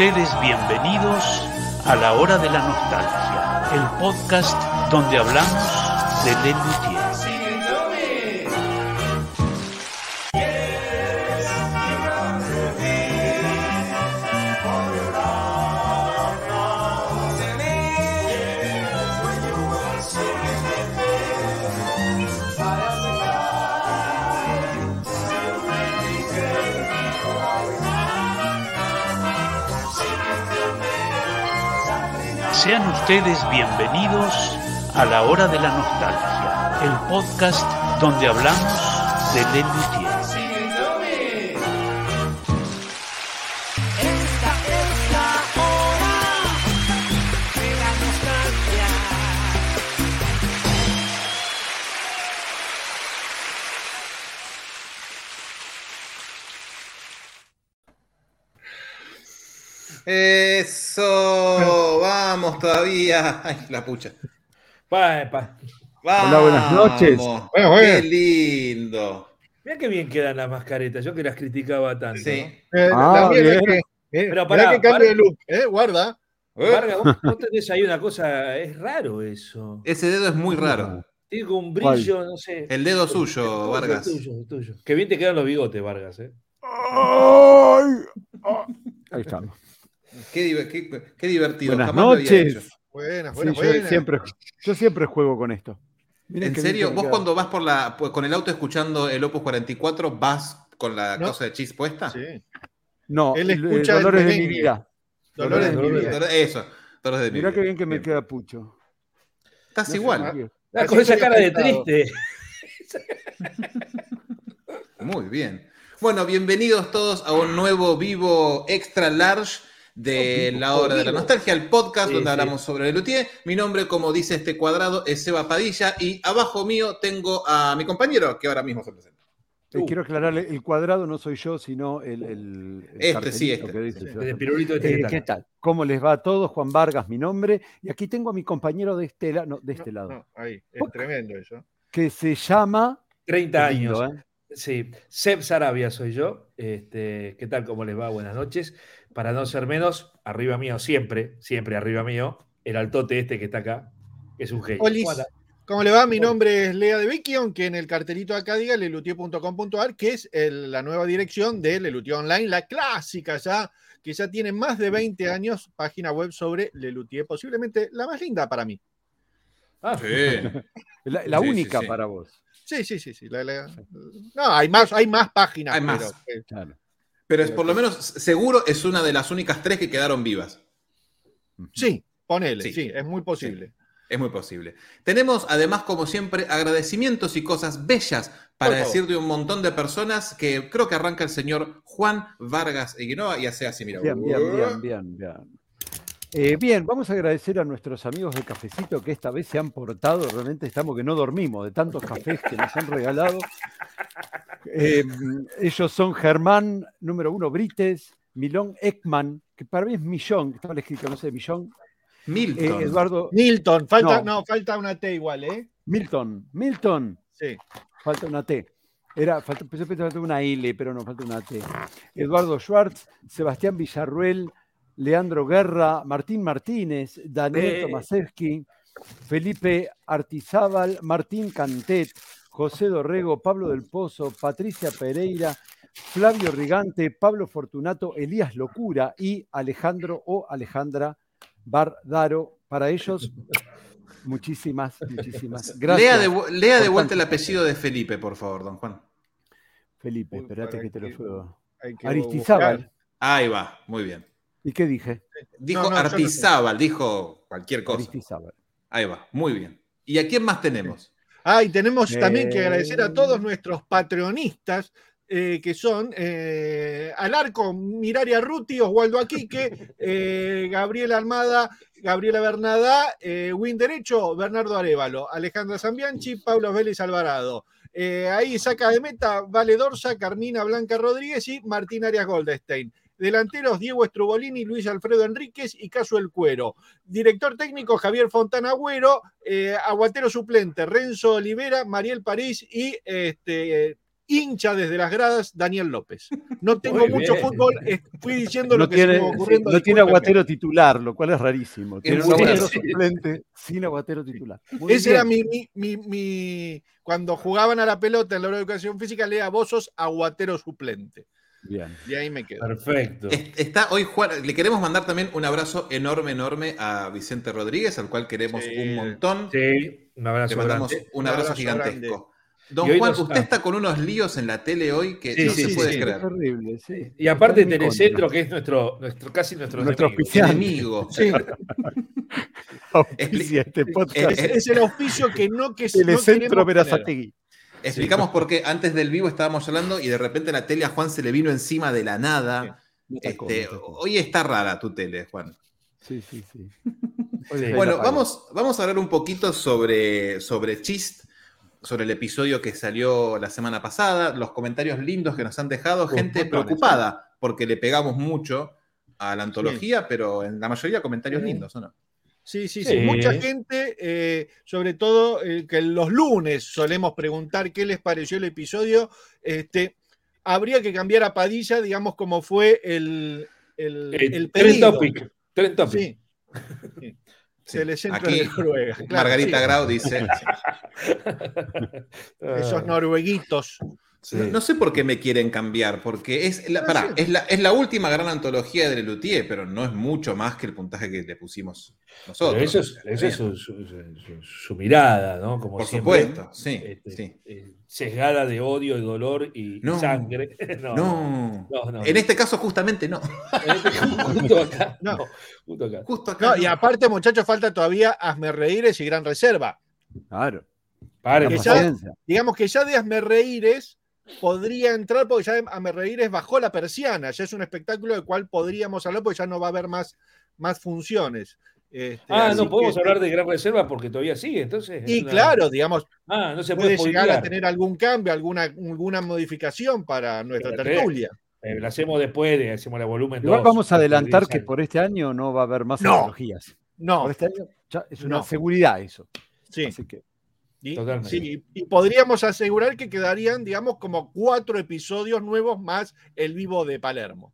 Ustedes bienvenidos a la hora de la nostalgia, el podcast donde hablamos de Le Sean ustedes bienvenidos a la hora de la nostalgia, el podcast donde hablamos de Le Ay, la pucha. Pa, pa. Vamos. Hola, buenas noches. Bueno, Bueno, bueno. Qué lindo. Mirá qué bien quedan las mascaretas, yo que las criticaba tanto. Sí. Eh, Ah, también es que, eh, Pero mirá pará, que cambio pará. de look, eh, guarda. Eh, Vargas, vos, vos tenés ahí una cosa, es raro eso. Ese dedo es muy raro. Tiene como un brillo, no sé. El dedo suyo, Vargas. tuyo, tuyo. Qué bien te quedan los bigotes, Vargas, ¿eh? Ay, ah. Ahí estamos. Qué, diver- qué- qué divertido. Buenas Jamás lo había noches. Buenas, Sí, buenas, yo, siempre, yo siempre juego con esto. ¿En serio? ¿Vos cuando vas por la, pues, con el auto escuchando el Opus 44 vas con la No. cosa de chis puesta? Sí. No, Él escucha el Dolores de mi vida. Dolores de mi vida. Dolores- Eso, Dolores de mi Mirá vida. qué bien que me Bien. queda Pucho. Estás No igual. Ah, con esa cara de triste. Muy bien. Bueno, bienvenidos todos a un nuevo vivo extra large de la hora de la nostalgia, el podcast Sí, donde sí. hablamos sobre el Luthier. Mi nombre, como dice este cuadrado, es Seba Padilla y abajo mío tengo a mi compañero que ahora mismo se presenta. Uh. quiero aclararle, el cuadrado no soy yo, sino el, el- el Este, sí, este. que dice Sí, yo. El pirulito este Eh, ¿Qué tal? ¿Cómo les va a todos? Juan Vargas, mi nombre. Y aquí tengo a mi compañero de este, la- no, de este No, lado, no, ahí, es Poc. tremendo eso. que se llama... 30 Qué lindo, años. ¿eh? Sí, Seb Sarabia soy yo. Este, ¿Qué tal? ¿Cómo les va? Buenas noches. Para no ser menos, arriba mío, siempre, siempre arriba mío, el altote este que está acá, que es un genio. Olis, ¿Cómo le va? Mi nombre es Lea de Vicky, aunque en el cartelito acá diga lelutier.com.ar, que es el- la nueva dirección de Lelutier Online, la clásica ya, que ya tiene más de 20 años, página web sobre Lelutier, posiblemente la más linda para mí. Ah, La, la Sí, sí, única sí. para vos. Sí, sí, sí, sí. la- la- no, hay más, hay más páginas. Hay más. pero, eh, Claro. Pero es, por lo menos seguro es una de las únicas tres que quedaron vivas. sí, ponele, Sí. sí, es muy posible. Es muy posible. Tenemos además, como siempre, agradecimientos y cosas bellas para decir de un montón de personas que creo que arranca el señor Juan Vargas Eguinoa y hace así, mira. Bien, bien, bien, bien, bien. Eh, bien, vamos a agradecer a nuestros amigos de Cafecito que esta vez se han portado. Realmente estamos que no dormimos de tantos cafés que nos han regalado. Eh, ellos son Germán, número uno, Brites, Milón Ekman, que para mí es Millón, que estaba escrito, no sé, Millón. eh, Milton. Eduardo Milton, falta, No. no. falta una T igual, ¿eh? Milton, Milton, Sí. falta una T. Era, falta, pensé que falta una L, pero no, falta una T. Eduardo Schwartz, Sebastián Villarruel, Leandro Guerra, Martín Martínez, Daniel Eh. Tomasewski, Felipe Artizábal, Martín Cantet, José Dorrego, Pablo del Pozo, Patricia Pereira, Flavio Rigante, Pablo Fortunato, Elías Locura y Alejandro o Alejandra Bardaro. Para ellos, muchísimas, muchísimas gracias. lea de, lea vuelta el apellido de Felipe, por favor, don Juan. Felipe, espérate que te lo puedo. Aristizábal. buscar. Ahí va, muy bien. ¿Y qué dije? Dijo No, no, yo no sé. Artizábal, dijo cualquier cosa. Aristizábal. Ahí va, muy bien. ¿Y a quién más tenemos? Ah, y tenemos también que Eh. agradecer a todos nuestros patronistas, eh, que son eh, Alarco, Miraria Ruti, Oswaldo Aquique, eh, Gabriela Armada, Gabriela Bernada, eh, Win Derecho, Bernardo Arevalo, Alejandra Zambianchi, Pablo Vélez Alvarado. Eh, ahí saca de meta Vale Dorsa, Carmina Blanca Rodríguez y Martín Arias Goldstein. Delanteros Diego Estrubolini, Luis Alfredo Enríquez y Caso El Cuero. Director técnico Javier Fontana Agüero, eh, aguatero suplente Renzo Olivera, Mariel París y, este, hincha desde las gradas, Daniel López. No tengo Muy mucho bien. fútbol, eh, fui diciendo No lo que tiene, va ocurriendo. no tiene aguatero titular, lo cual es rarísimo. Tiene un aguatero suplente sin aguatero titular. Muy Ese bien. era mi, mi, mi- mi- Cuando jugaban a la pelota en la hora de educación física, lea vos sos aguatero suplente. Bien. Y ahí me quedo. Perfecto. Es- Está hoy Juan, le queremos mandar también un abrazo enorme, enorme a Vicente Rodríguez, al cual queremos Sí. un montón. Sí, un abrazo Le mandamos grande. un abrazo, Un abrazo gigantesco. Don Juan, nos- usted está con unos líos en la tele hoy que Sí, no sí, se puede sí. Es creer. horrible, sí. Y aparte Telecentro, que es nuestro, nuestro casi nuestro, Nuestro enemigo. Sí, Auspicia este podcast. es, es el auspicio que no que no Telecentro tener. Verazategui. Explicamos por qué antes del vivo estábamos hablando y de repente la tele a Juan se le vino encima de la nada. Este, hoy está rara tu tele, Juan. Sí, sí, sí. Bueno, vamos, vamos a hablar un poquito sobre, sobre Chist, sobre el episodio que salió la semana pasada, los comentarios lindos que nos han dejado, Uf, gente preocupada porque le pegamos mucho a la antología, pero en la mayoría comentarios Sí. lindos, ¿o no? Sí, sí, sí. Sí. Mucha gente, eh, sobre todo eh, que los lunes solemos preguntar qué les pareció el episodio. Este, habría que cambiar a Padilla, digamos, como fue el, el, Eh, el Trend pedido. Topic. Topic. Sí. Sí. Sí. Telecentro Aquí de Noruega. claro, Margarita sí. Grau dice, Esos norueguitos. Sí. no, no sé por qué me quieren cambiar, porque es la, pará, es la, es la última gran antología de Lelutier, pero no es mucho más que el puntaje que le pusimos nosotros. Pero eso es, eso es su, su- su- su mirada, ¿no? Como Por siempre, supuesto, sí, este, sí. eh, sesgada de odio y dolor y No. sangre. No, No. no, no. En este caso, justamente no. justo acá. No. no, justo acá. Justo acá. No, y aparte, muchachos, falta todavía Asme Reíres y Gran Reserva. Claro. Que ya-. Digamos que ya de Asme Reíres podría entrar porque ya Asme Reíres bajó la persiana. Ya es un espectáculo del cual podríamos hablar porque ya no va a haber más, más funciones. Este, Ah, no podemos que- hablar de Gran Reserva porque todavía sigue, entonces. es Y una- claro, digamos, Ah, no se puede, puede llegar a tener algún cambio, alguna, alguna modificación para nuestra Pero, tertulia. Eh, lo hacemos después, de, hacemos la volumen Igual 2, vamos a adelantar que por este año no va a haber más No. No, Por este año ya es una No. seguridad eso. sí. Así que Y, Totalmente. sí, y podríamos asegurar que quedarían, digamos, como cuatro episodios nuevos más el vivo de Palermo.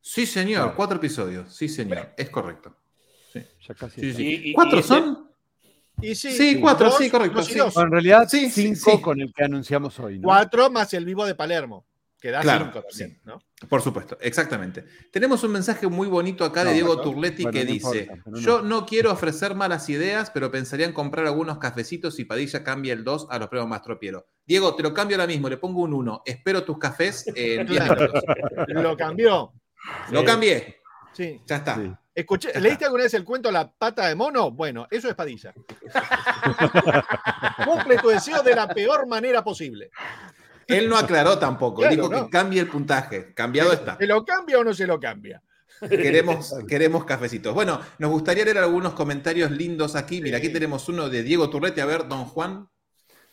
Sí, señor, Claro. cuatro episodios. Sí, señor, es correcto. ya casi. Sí, está. sí. Y- y- ¿Cuatro son? Y sí, Sí, cuatro, dos, sí, correcto, dos dos. En realidad, Sí, sí, cinco sí. con el que anunciamos hoy. ¿no? Cuatro más el vivo de Palermo, que da Claro, cinco también, sí. ¿no? Por supuesto, exactamente. Tenemos un mensaje muy bonito acá de Diego Turletti bueno, que no dice: importa, pero no. Yo no quiero ofrecer malas ideas, pero pensaría en comprar algunos cafecitos si Padilla cambia el 2 a los premios Mastropiero. Diego, te lo cambio ahora mismo, le pongo un 1. Espero tus cafés en 10 Claro. minutos. Lo cambió. Lo cambié, Sí. ya está. Sí. Escuché, ¿Leíste alguna vez el cuento La pata de mono? Bueno, eso es Padilla. Cumple tu deseo de la peor manera posible. Él no aclaró tampoco, Claro, dijo no. que cambie el puntaje. Cambiado está. ¿Se lo cambia o no se lo cambia? Queremos, queremos cafecitos. Bueno, nos gustaría leer algunos comentarios lindos aquí. Mira, aquí tenemos uno de Diego Turletti. A ver, don Juan.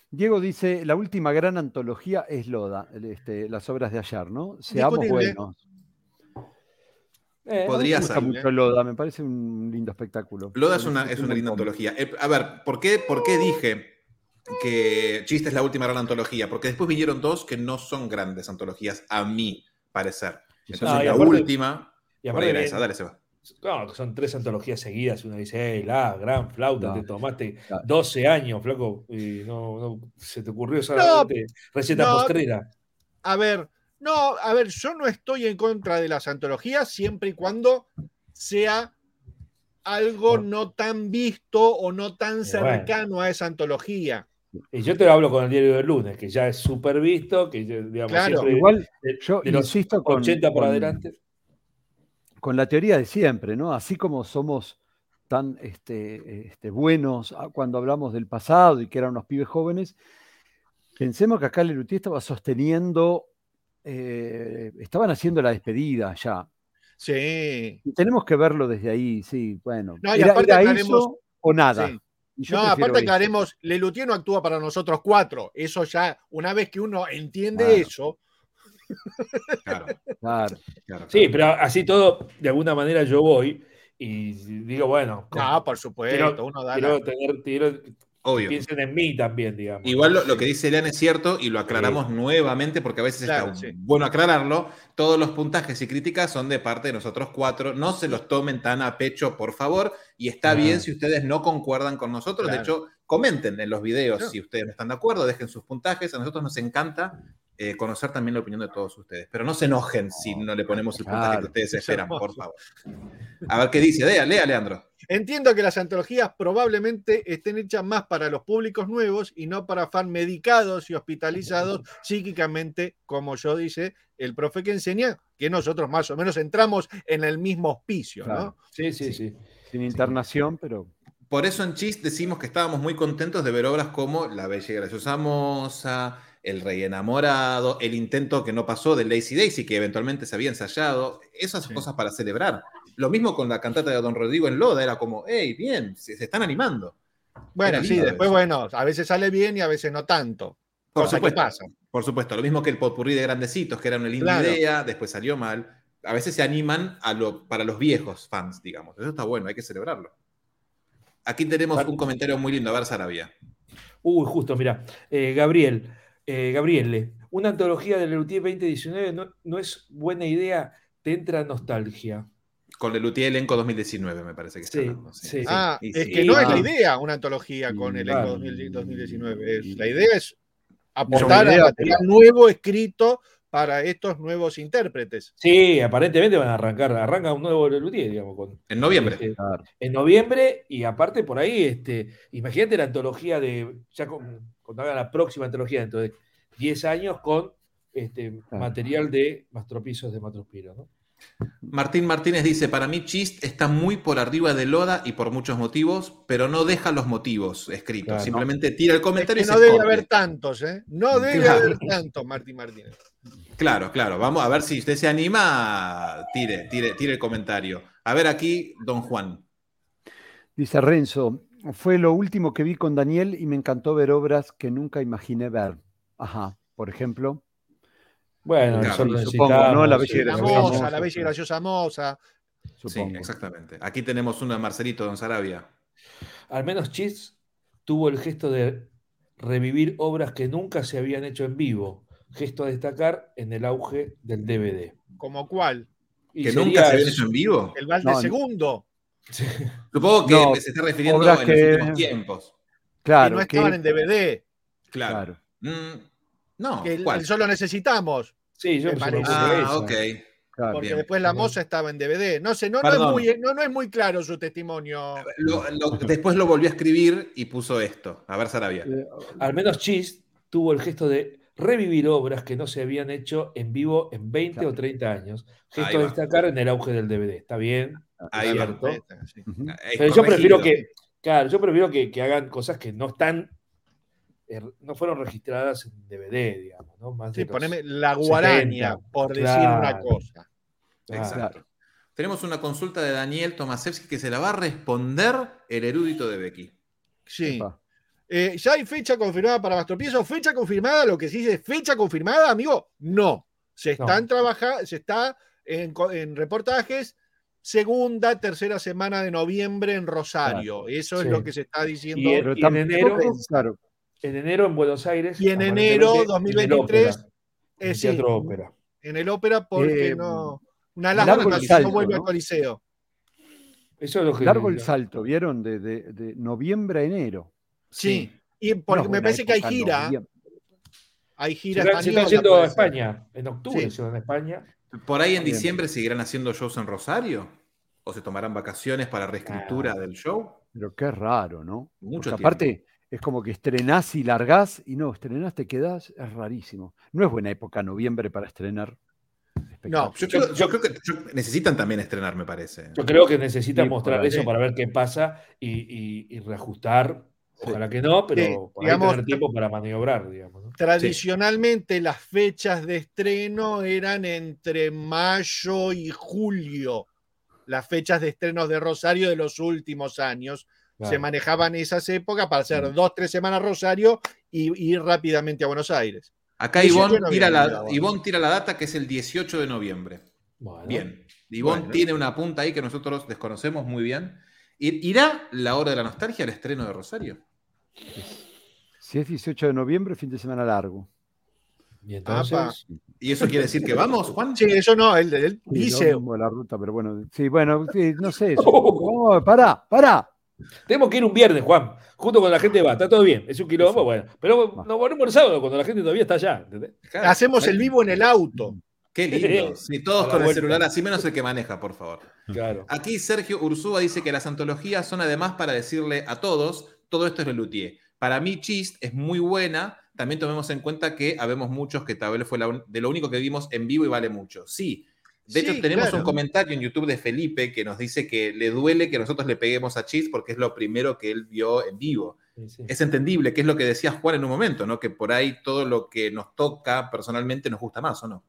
Diego dice, la última gran antología es Loda, este, las obras de ayer, ¿no? Seamos buenos. Eh, Podría Me gusta ser. mucho Loda, me parece un lindo espectáculo. Loda es una, es un una linda antología. Eh, a ver, ¿por qué, ¿por qué dije que Chiste es la última gran antología? Porque después vinieron dos que no son grandes antologías, a mi parecer. Entonces, No, y la aparte- última. y aparte era esa, dale, Seba. Claro, que son tres antologías seguidas. Uno dice, hey, la gran flauta, No. te tomaste Claro. 12 años, flaco, y no, no se te ocurrió solamente receta no. postrera. A ver, no, a ver, yo no estoy en contra de las antologías siempre y cuando sea algo no tan visto o no tan bueno. cercano a esa antología. Y yo te lo hablo con el diario del lunes, que ya es súper visto, que yo, digamos, Claro. Igual de, yo de los insisto con, 80 por con- adelante. con la teoría de siempre, ¿no? Así como somos tan este, este, buenos ah, cuando hablamos del pasado y que eran unos pibes jóvenes, pensemos que acá Lelutier estaba sosteniendo, eh, estaban haciendo la despedida ya. Sí. Y tenemos que verlo desde ahí, sí, bueno. No, y era, aparte era aclaremos- eso o nada. sí. No, aparte aclaremos, Lelutier no actúa para nosotros cuatro. Eso ya, una vez que uno entiende Claro. eso, Claro, Claro. claro. Sí, pero así todo, de alguna manera yo voy y digo, bueno, no, por supuesto, quiero, uno da quiero la- tener, quiero Obvio. Piensen en mí también, digamos. Igual lo, lo que dice Elian es cierto y lo aclaramos nuevamente porque a veces Claro, está sí. bueno aclararlo. Todos los puntajes y críticas son de parte de nosotros cuatro. No se los tomen tan a pecho, por favor. Y está Ah. bien si ustedes no concuerdan con nosotros. Claro. De hecho, comenten en los videos Claro. si ustedes no están de acuerdo, dejen sus puntajes. A nosotros nos encanta eh, conocer también la opinión de todos ustedes. Pero no se enojen si no le ponemos el puntaje Claro. que ustedes Es esperan, por favor. A ver qué dice. Lea, lea, Leandro. Entiendo que las antologías probablemente estén hechas más para los públicos nuevos y no para fan medicados y hospitalizados psíquicamente, como yo dice el profe que enseña, que nosotros más o menos entramos en el mismo hospicio, ¿no? Sí, sí, sí. Sin internación, pero Por eso en Chis decimos que estábamos muy contentos de ver obras como La Bella y Graciosa Moza, El Rey Enamorado, el intento que no pasó de Lazy Daisy, que eventualmente se había ensayado, esas Sí. cosas para celebrar. Lo mismo con la cantata de Don Rodrigo en Loda, era como, hey, bien, se, se están animando. Bueno, sí, después, eso. bueno, a veces sale bien y a veces no tanto. Por Cosa que supuesto, pasa. por supuesto, lo mismo que el potpurrí de Grandecitos, que era una linda Claro. idea, después salió mal. A veces se animan a lo, para los viejos fans, digamos. Eso está bueno, hay que celebrarlo. Aquí tenemos un comentario muy lindo, a ver, Sarabia. Uy, justo, mira. Eh, Gabriel, eh, Gabriele, una antología del Lelutier 2019 no, no es buena idea, te entra nostalgia. Con el Luthier Elenco 2019, me parece que está Sí, hablando, sí. Ah, Y es sí. que no es la Ah. idea una antología con el claro. 2000 2019. Es- la idea es aportar a material nuevo escrito para estos nuevos intérpretes. Sí, aparentemente van a arrancar, arranca un nuevo Lelutier, digamos, con, En noviembre. este, claro. en noviembre y aparte por ahí, este, imagínate la antología de, ya con- cuando haga la próxima antología dentro de 10 años con este, Claro. material de Mastropisos de Matrospiro, ¿no? Martín Martínez dice, para mí Chist está muy por arriba de Loda y por muchos motivos, pero no deja los motivos escritos. Claro. Simplemente tira el Es comentario que y no se debe esconde. haber tantos, ¿eh? No debe Claro. haber tantos, Martín Martínez. Claro, claro. Vamos a ver si usted se anima, tire, tire, tire el comentario. A ver aquí, don Juan. Dice Renzo, fue lo último que vi con Daniel y me encantó ver obras que nunca imaginé ver. Ajá, por ejemplo. Bueno, Claro, nosotros supongo, ¿no? La Bella y Graciosa moza, la bella y graciosa moza. Sí, Supongo. exactamente. Aquí tenemos una de Marcelito, don Sarabia. Al menos Chis tuvo el gesto de revivir obras que nunca se habían hecho en vivo. Gesto a destacar en el auge del DVD. ¿Como cuál? Y Que sería nunca se habían eso. hecho en vivo. El Valde No, segundo. Supongo que No, se está refiriendo que- los últimos tiempos. Que Claro, no que- estaban en DVD. Claro. claro, Mm, no, Que ¿cuál? el solo necesitamos. Sí, yo Me parece. Ah, esa. ok. claro. Porque bien. después la moza estaba en DVD. No sé, no, no, es muy, no, no es muy claro su testimonio. Lo- lo- después lo volvió a escribir y puso esto. A ver, Sarabia. Eh, Al menos Chis tuvo el gesto de revivir obras que no se habían hecho en vivo en 20 Claro. o 30 años. Gesto a va. destacar en el auge del DVD. Está bien. Ahí. Sí. ujú. Es Pero yo prefiero que, claro, yo prefiero que, que hagan cosas que no están, eh, no fueron registradas en DVD, digamos, ¿no? Más Sí, poneme la guaraña, 70, por decir claro. una cosa. Claro. Exacto. Tenemos una consulta de Daniel Tomasevsky que se la va a responder el erudito de Becky. Sí. Eh, ¿Ya hay fecha confirmada para Mastropiezo? ¿Fecha confirmada? Lo que sí dice fecha confirmada, amigo, no. Se están trabajando, se está en reportajes segunda, tercera semana de noviembre en Rosario. Eso es Sí. lo que se está diciendo. Y Pero en enero- En enero en Buenos Aires. Y en enero en el 2023, ópera, eh, en sí, Teatro Ópera. en el ópera porque Eh, no. Una el salto, no vuelve ¿no? al Coliseo. Eso es lo que. largo el salto, ¿vieron? De, de- de noviembre a enero. Sí. Y porque No, me parece que hay gira. noviembre. Hay Se gira se está española, yendo a. España. En octubre Sí. se van a España. ¿Por ahí en diciembre seguirán haciendo shows en Rosario? ¿O se tomarán vacaciones para reescritura Ah. del show? Pero qué raro, ¿no? Mucho Porque aparte, es como que estrenás y largás y no, estrenás, te quedás, es rarísimo. No es buena época noviembre para estrenar. No, Yo creo, yo creo que yo- necesitan también estrenar, me parece. Yo creo que necesitan Sí, mostrar eso para ver qué pasa y, y- y reajustar. Sí. Ojalá que no, pero Sí, digamos, tener tiempo para maniobrar, digamos. ¿no? Tradicionalmente las fechas de estreno eran entre mayo y julio. Las fechas de estrenos de Rosario de los últimos años. Se manejaban esas épocas para hacer dos, tres semanas Rosario y ir rápidamente a Buenos Aires. Acá 18 Ivonne tira, la. Ivonne tira la data que es el 18 de noviembre. Bueno. Bien. Ivonne Bueno. tiene una punta ahí que nosotros desconocemos muy bien. ¿Ir- ¿Irá la hora de la nostalgia al estreno de Rosario? Si es 18 de noviembre, fin de semana largo. Y entonces, ¿Y eso quiere decir que vamos, Juan? Sí, eso no, él, él Sí, dice. no la ruta, pero bueno, sí, bueno, sí, no sé. supongo. Vamos, pará, pará. tenemos que ir un viernes, Juan, junto con la gente va, está todo bien, es un quilombo, bueno. Pero nos volvemos el sábado cuando la gente todavía está allá. Hacemos el vivo en el auto. Qué lindo. Sí, todos con el celular, así menos el que maneja, por favor. Claro. Aquí Sergio Ursúa dice que las antologías son además para decirle a todos, todo esto es Lelutier. Para mí, Chist es muy buena. También tomemos en cuenta que habemos muchos que tal vez fue la un- de lo único que vimos en vivo y vale mucho. Sí. De Sí, hecho, tenemos claro. un comentario en YouTube de Felipe que nos dice que le duele que nosotros le peguemos a Chist porque es lo primero que él vio en vivo. Sí, sí. Es entendible, que es lo que decía Juan en un momento, ¿no? Que por ahí todo lo que nos toca personalmente nos gusta más, ¿o no?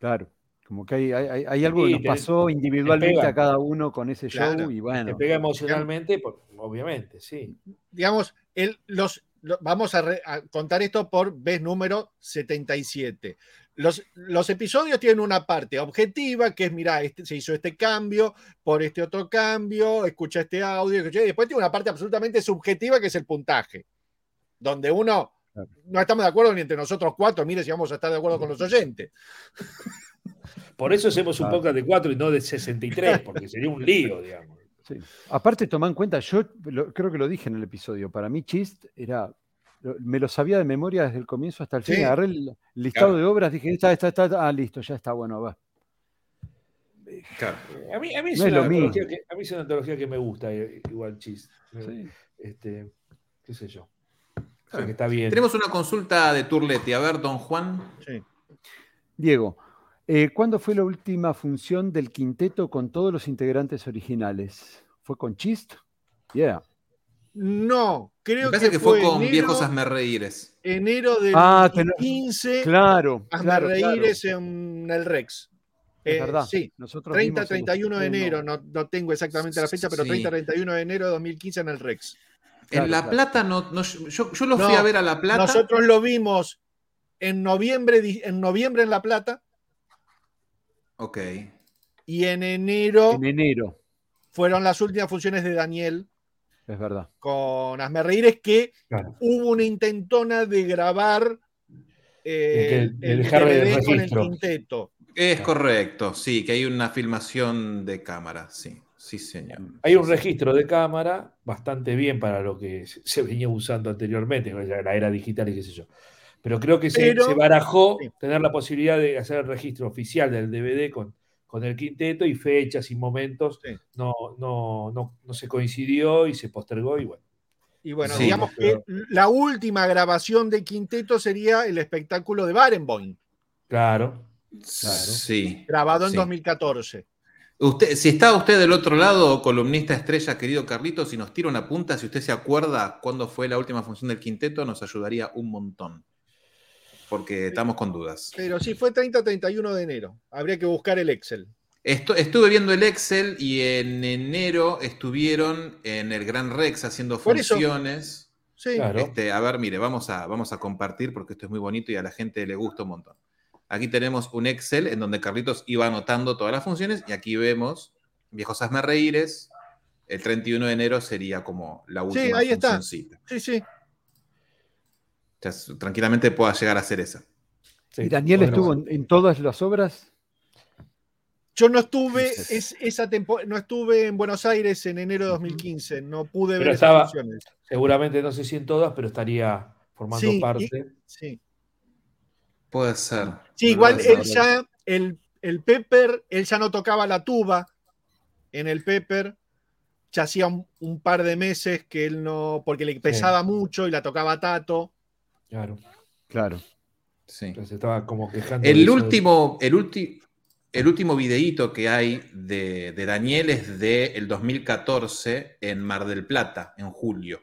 Claro, como que hay, hay- hay algo Sí, que nos te- pasó individualmente pega. a cada uno con ese show Claro. y Te bueno. pega emocionalmente, obviamente, sí. digamos, el- los, lo- vamos a, re- a contar esto por vez número 77. Los, los episodios tienen una parte objetiva, que es, mira, este, se hizo este cambio, por este otro cambio, escucha este audio, escucha- y después tiene una parte absolutamente subjetiva, que es el puntaje, donde uno no estamos de acuerdo ni entre nosotros cuatro, mire si vamos a estar de acuerdo con los oyentes. Por eso hacemos un podcast de 4 y no de 63, porque sería un lío, digamos. Sí. Aparte, toma en cuenta, yo lo- creo que lo dije en el episodio, para mí Chist era, lo- me lo sabía de memoria desde el comienzo hasta el fin, Sí. agarré el listado Claro. de obras, dije, esta, esta, esta, ah, listo, ya está, bueno, va. Claro. A mí, a mí es, No una antología que, a mí es una antología que me gusta, igual chis. Sí. Este, qué sé yo. O sea, que está bien. Tenemos una consulta de Turleti. A ver, don Juan. Sí. Diego, eh, ¿cuándo fue la última función del quinteto con todos los integrantes originales? ¿Fue con Chist? Yeah. No, creo que, que, fue, con enero, viejos asmerreíres. enero del Ah, tenés- 15, Claro, Hazme claro, en el Rex. Es Eh, verdad. Sí, Nosotros 30, vimos el 31 de enero, no, no tengo exactamente la fecha, pero Sí. 30, 31 de enero de 2015 en el Rex. Claro, en La claro. Plata, no, no- yo, yo lo fui No, a ver a La Plata. Nosotros lo vimos en noviembre, en noviembre en La Plata Ok. y en enero En enero, fueron las últimas funciones de Daniel es verdad. con Hazme Reíres, que Claro. hubo una intentona de grabar eh, el, de el el DVD con el quinteto. Es correcto, sí, que hay una filmación de cámara, sí, sí, señor. Hay un registro de cámara bastante bien para lo que se venía usando anteriormente, con la la era digital y qué sé yo. Pero creo que se, Pero- se barajó sí. tener la posibilidad de hacer el registro oficial del DVD con, con el quinteto y fechas y momentos. Sí. No, no, no, no se coincidió y se postergó y bueno. Y bueno, Sí, digamos pero- que la última grabación de quinteto sería el espectáculo de Barenboim, Claro. Sí. grabado en sí. 2014. Usted, si está usted del otro lado, columnista estrella, querido Carlitos, si nos tira una punta, si usted se acuerda cuándo fue la última función del quinteto, nos ayudaría un montón. Porque estamos con dudas. Pero sí, fue 30-31 de enero. Habría que buscar el Excel. Estu- estuve viendo el Excel y en enero estuvieron en el Gran Rex haciendo funciones. Sí, Claro. Este, a ver, mire, vamos a, vamos a compartir porque esto es muy bonito y a la gente le gusta un montón. Aquí tenemos un Excel en donde Carlitos iba anotando todas las funciones y aquí vemos Viejos Hazme Reíres. El 31 de enero sería como la última ahí está. funcioncita. sí, sí. O sea, s- tranquilamente pueda llegar a ser esa. Sí. ¿Y Daniel Bueno, estuvo en, en todas las obras? Yo no estuve, es, esa tempo- no estuve en Buenos Aires en enero de 2015. No pude Pero ver estaba- esas funciones. Seguramente no sé si en todas, pero estaría formando Sí, y- parte. Sí, Puede ser. Sí, No igual él ya, el, el Pepper, él ya no tocaba la tuba en el Pepper. Ya hacía un, un par de meses que él no, porque le pesaba mucho y la tocaba Tato. Claro. Claro. Sí. Entonces estaba como quejando. de El último, el, ulti- el último videíto que hay de, de Daniel es del 2014 en Mar del Plata, en julio.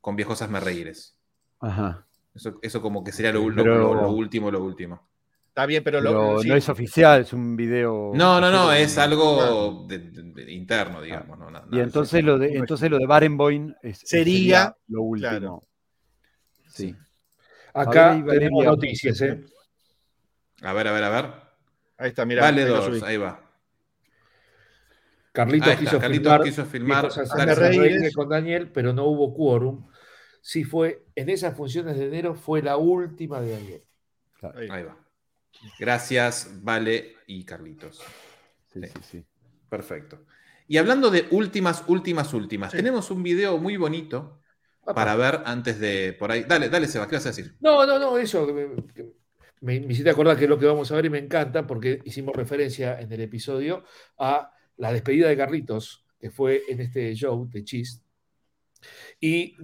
Con Viejos Hazme Reíres. Ajá. Eso, eso como que sería lo, lo- Pero- lo- lo último, lo último. Está bien, pero, lo- sí. no es oficial, es un video. No, no, no, es Ah. algo de- de- de interno, digamos. no, nada- Y entonces lo de, entonces lo de Barenboim es- Sería- lo último. claro. Sí. Acá tenemos noticias, ¿eh? A ver, a ver, a ver. Ahí está, mira. Vale dos, ahí va. Carlitos está, quiso, Carlitos filmar, quiso filmar. Reír con Daniel, pero no hubo quórum. Sí fue, en esas funciones de enero fue la última de Daniel. Ahí. Ahí va. Gracias, Vale y Carlitos. Sí, sí, sí. Perfecto. Y hablando de últimas, últimas, últimas, Sí. tenemos un video muy bonito Para ver antes de por ahí. Dale, dale, Seba, ¿qué vas a decir? No, no, no, eso. que me, que me, me hiciste acordar que es lo que vamos a ver y me encanta porque hicimos referencia en el episodio a la despedida de Carlitos, que fue en este show de Chis. Y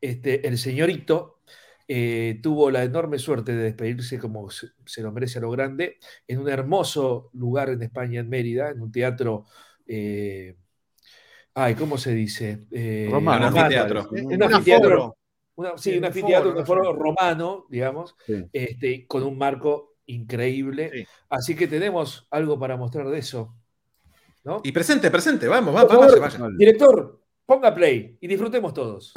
este, el señorito eh, tuvo la enorme suerte de despedirse como se, se lo merece a lo grande, en un hermoso lugar en España, en Mérida, en un teatro. eh, ay, ¿cómo se dice? Eh, Romano, un anfiteatro. Un anfiteatro. Una- sí, un anfiteatro, un foro romano, digamos, Sí. este, con un marco increíble. Sí. Así que tenemos algo para mostrar de eso. ¿no? Y presente, presente, vamos, vamos, vaya, vaya. Director, ponga play y disfrutemos todos.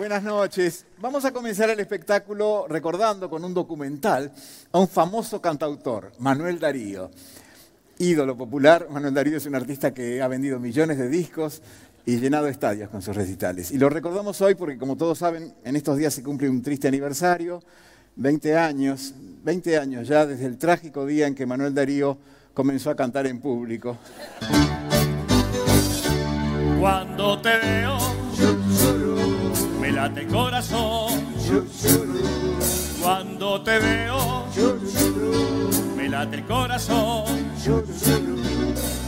Buenas noches. Vamos a comenzar el espectáculo recordando con un documental a un famoso cantautor, Manuel Darío. Ídolo popular, Manuel Darío es un artista que ha vendido millones de discos y llenado estadios con sus recitales. Y lo recordamos hoy porque, como todos saben, en estos días se cumple un triste aniversario, 20 años, 20 años ya desde el trágico día en que Manuel Darío comenzó a cantar en público. Cuando te veo, me late el corazón. Cuando te veo, me late el corazón.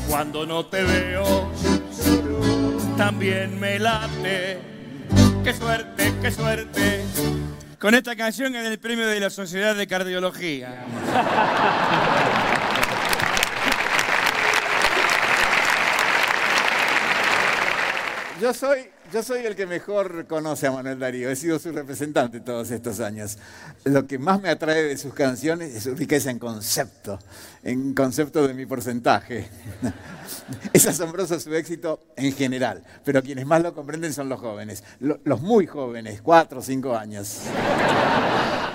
Cuando no te veo, también me late. Qué suerte, qué suerte. Con esta canción en el premio de la Sociedad de Cardiología. Yo soy, yo soy el que mejor conoce a Manuel Darío, he sido su representante todos estos años. Lo que más me atrae de sus canciones es su riqueza en concepto, en concepto de mi porcentaje. Es asombroso su éxito en general, pero quienes más lo comprenden son los jóvenes, lo- los muy jóvenes, cuatro o cinco años.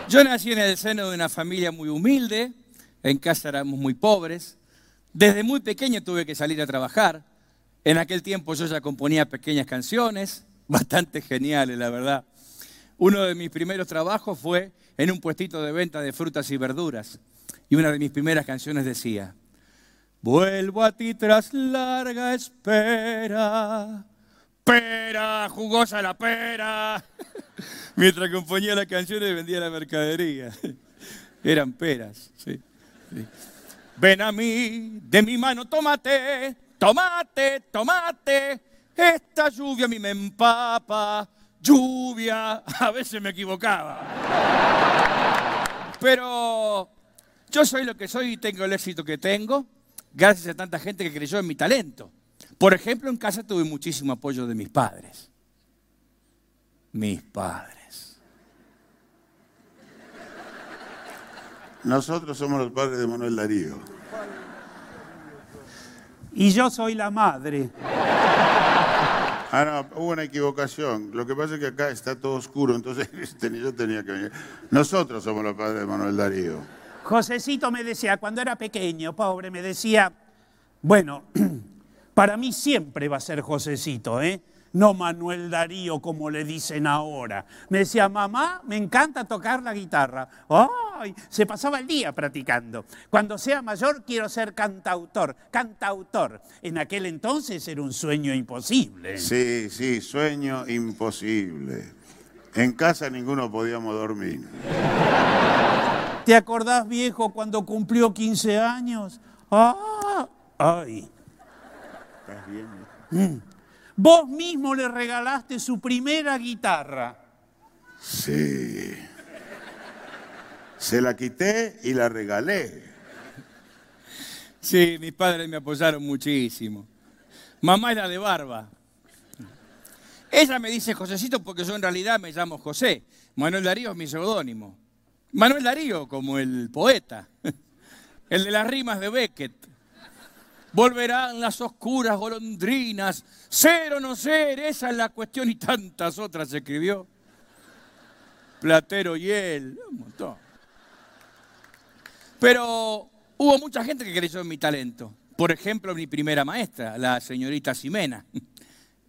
Yo nací en el seno de una familia muy humilde, en casa éramos muy pobres. Desde muy pequeño tuve que salir a trabajar. En aquel tiempo yo ya componía pequeñas canciones, bastante geniales, la verdad. Uno de mis primeros trabajos fue en un puestito de venta de frutas y verduras. Y una de mis primeras canciones decía, Vuelvo a ti tras larga espera. Pera, jugosa la pera. Mientras componía las canciones vendía la mercadería. Eran peras, sí. Ven a mí, de mi mano tómate, tomate, tomate. Esta lluvia a mí me empapa. Lluvia, a veces me equivocaba. Pero yo soy lo que soy y tengo el éxito que tengo, gracias a tanta gente que creyó en mi talento. Por ejemplo, en casa tuve muchísimo apoyo de mis padres. Mis padres. Nosotros somos los padres de Manuel Darío. Y yo soy la madre. Ah, no, hubo una equivocación. Lo que pasa es que acá está todo oscuro, entonces este, yo tenía que venir. Nosotros somos los padres de Manuel Darío. Josecito me decía, cuando era pequeño, pobre, me decía, bueno, para mí siempre va a ser Josecito, ¿eh? No Manuel Darío como le dicen ahora. Me decía, mamá, me encanta tocar la guitarra. ¡Ay! Se pasaba el día practicando. Cuando sea mayor quiero ser cantautor, cantautor. En aquel entonces era un sueño imposible. Sí, sí, sueño imposible. En casa ninguno podíamos dormir. ¿Te acordás, viejo, cuando cumplió 15 años? ¡Ah! ¡Ay! ¿Estás bien? Mm. Vos mismo le regalaste su primera guitarra. Sí. Se la quité y la regalé. Sí, mis padres me apoyaron muchísimo. Mamá era de barba. Ella me dice Josecito porque yo en realidad me llamo José. Manuel Darío es mi seudónimo. Manuel Darío como el poeta, el de las rimas de Beckett. Volverán las oscuras golondrinas, ser o no ser, esa es la cuestión y tantas otras escribió. Platero y él, un montón. Pero hubo mucha gente que creyó en mi talento. Por ejemplo, mi primera maestra, la señorita Ximena.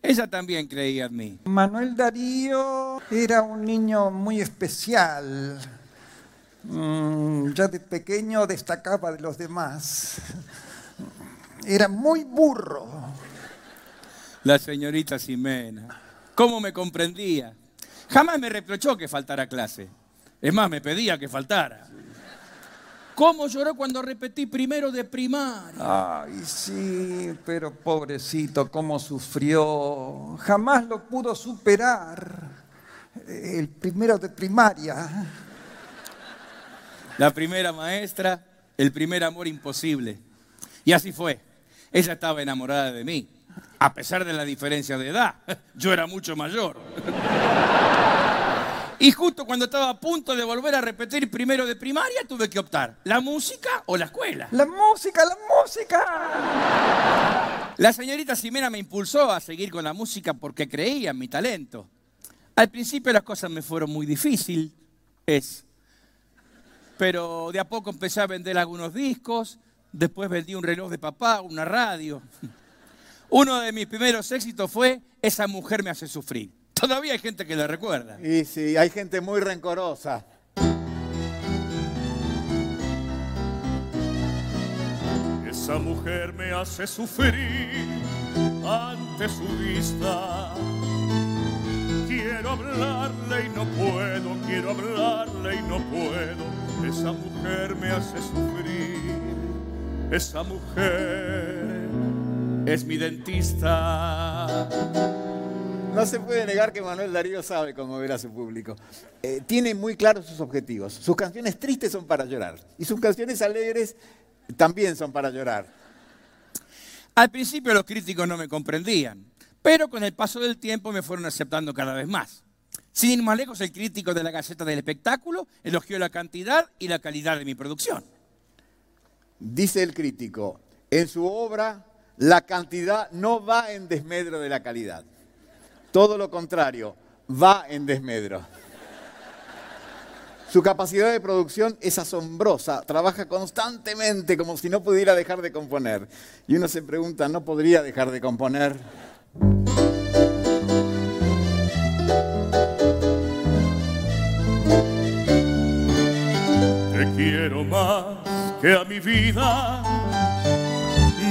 Ella también creía en mí. Manuel Darío era un niño muy especial. Mm, ya de pequeño destacaba de los demás. Era muy burro. La señorita Ximena. ¿Cómo me comprendía? Jamás me reprochó que faltara clase. Es más, me pedía que faltara. ¿Cómo lloró cuando repetí primero de primaria? Ay, sí, pero pobrecito, cómo sufrió. Jamás lo pudo superar. El primero de primaria. La primera maestra, el primer amor imposible. Y así fue. Ella estaba enamorada de mí, a pesar de la diferencia de edad. Yo era mucho mayor. Y justo cuando estaba a punto de volver a repetir primero de primaria, tuve que optar, ¿la música o la escuela? La música, la música. La señorita Ximena me impulsó a seguir con la música porque creía en mi talento. Al principio las cosas me fueron muy difíciles, es. Pero de a poco empecé a vender algunos discos, después vendí un reloj de papá, una radio. Uno de mis primeros éxitos fue Esa mujer me hace sufrir. Todavía hay gente que la recuerda. Y sí, hay gente muy rencorosa. Esa mujer me hace sufrir ante su vista. Quiero hablarle y no puedo, quiero hablarle y no puedo. Esa mujer me hace sufrir. Esa mujer es mi dentista. No se puede negar que Manuel Darío sabe conmover a su público. Eh, tiene muy claros sus objetivos. Sus canciones tristes son para llorar y sus canciones alegres también son para llorar. Al principio los críticos no me comprendían, pero con el paso del tiempo me fueron aceptando cada vez más. Sin ir más lejos, el crítico de la Gaceta del Espectáculo elogió la cantidad y la calidad de mi producción. Dice el crítico, en su obra la cantidad no va en desmedro de la calidad. Todo lo contrario, va en desmedro. Su capacidad de producción es asombrosa, trabaja constantemente como si no pudiera dejar de componer. Y uno se pregunta, ¿no podría dejar de componer? Te quiero más que a mi vida,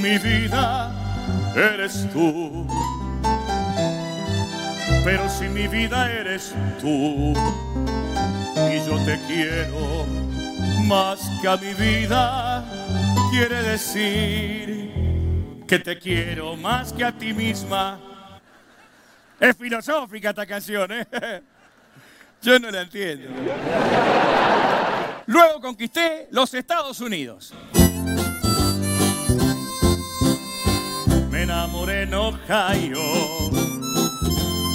mi vida eres tú. Pero si mi vida eres tú y yo te quiero más que a mi vida, quiere decir que te quiero más que a ti misma. Es filosófica esta canción, ¿eh? Yo no la entiendo. Luego conquisté los Estados Unidos. Me enamoré en Ohio,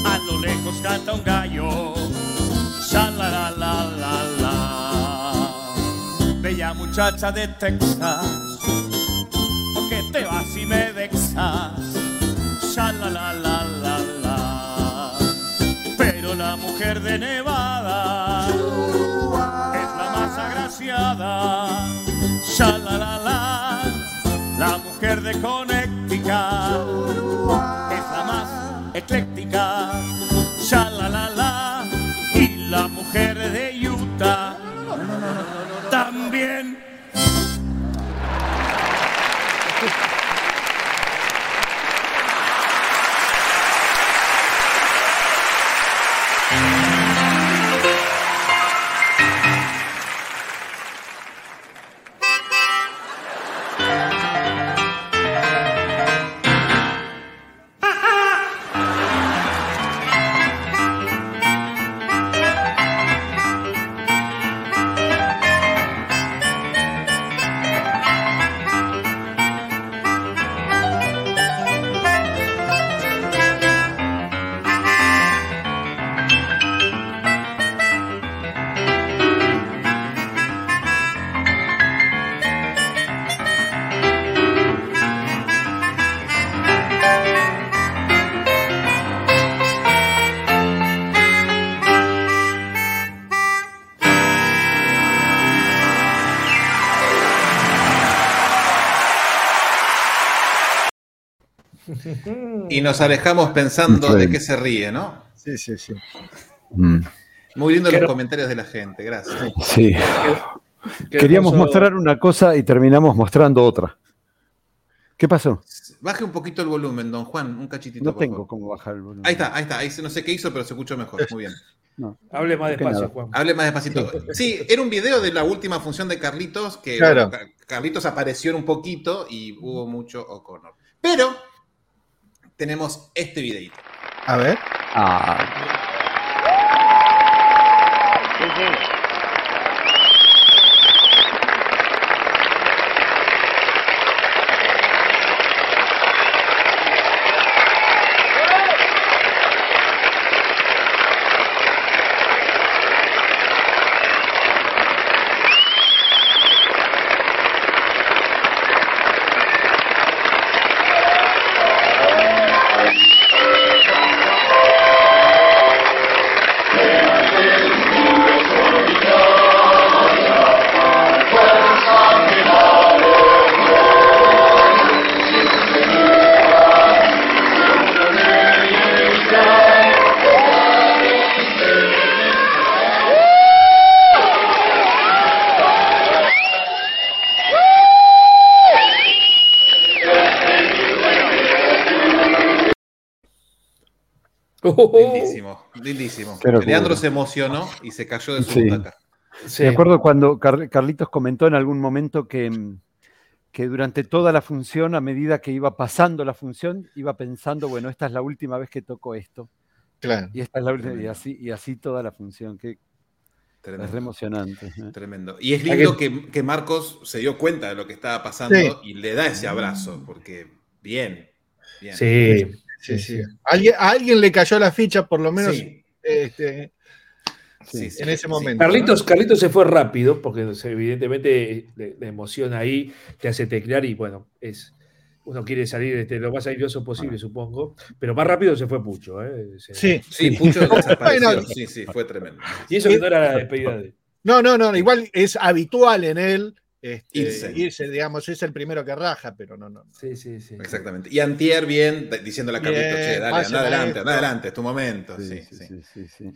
a lo lejos canta un gallo, sha la la la la la. Bella muchacha de Texas, ¿por qué te vas y me vexas? Sha la la la la la. Pero la mujer de Nevada de Conectica es la más ecléctica. Ya la la la y la mujer de Utah también nos alejamos pensando de qué se ríe, ¿no? Sí, sí, sí. Mm, Muy lindo los comentarios de la gente, gracias. Sí. Qué Queríamos mostrar una cosa y terminamos mostrando otra. ¿Qué pasó? Baje un poquito el volumen, don Juan, un cachitito. No por tengo favor. cómo bajar el volumen. Ahí está, ahí está, ahí se- no sé qué hizo, pero se escuchó mejor. Muy bien. No. Hable más despacio, nada. Juan. Hable más despacito. Sí, era un video de la última función de Carlitos, que Claro. Carlitos apareció en un poquito y hubo mucho O'Connor. Pero tenemos este videito. A ver. Ah, Lindísimo, lindísimo. Leandro se emocionó y se cayó de su Sí. butaca. Sí. Me acuerdo cuando Car- Carlitos comentó en algún momento que, que durante toda la función, a medida que iba pasando la función, iba pensando, bueno, esta es la última vez que toco esto. Claro. Y esta es la última, y así, y así toda la función, que es Tremendo. re emocionante. ¿eh? Tremendo. Y es lindo que, que Marcos se dio cuenta de lo que estaba pasando Sí. y le da ese abrazo, porque bien, bien. Sí, Sí, sí. Alguien, a alguien le cayó la ficha, por lo menos Sí, este, sí, sí, en ese sí. momento. Carlitos, Carlitos se fue rápido, porque evidentemente la emoción ahí te hace teclear y bueno, es uno quiere salir este, lo más airoso posible, supongo, pero más rápido se fue Pucho. ¿eh? Se- Sí. Sí, Pucho desapareció. Sí, sí, fue tremendo. Y eso que no era la despedida de No, no, no, igual es habitual en él este, Irse. irse. digamos, es el primero que raja, pero no, no. no. Sí, sí, sí. Exactamente. Y Antier bien, diciéndole a Carlitos, Bien, che, dale, anda adelante, anda adelante, es tu momento. Sí, Sí, sí, sí. sí, sí, sí.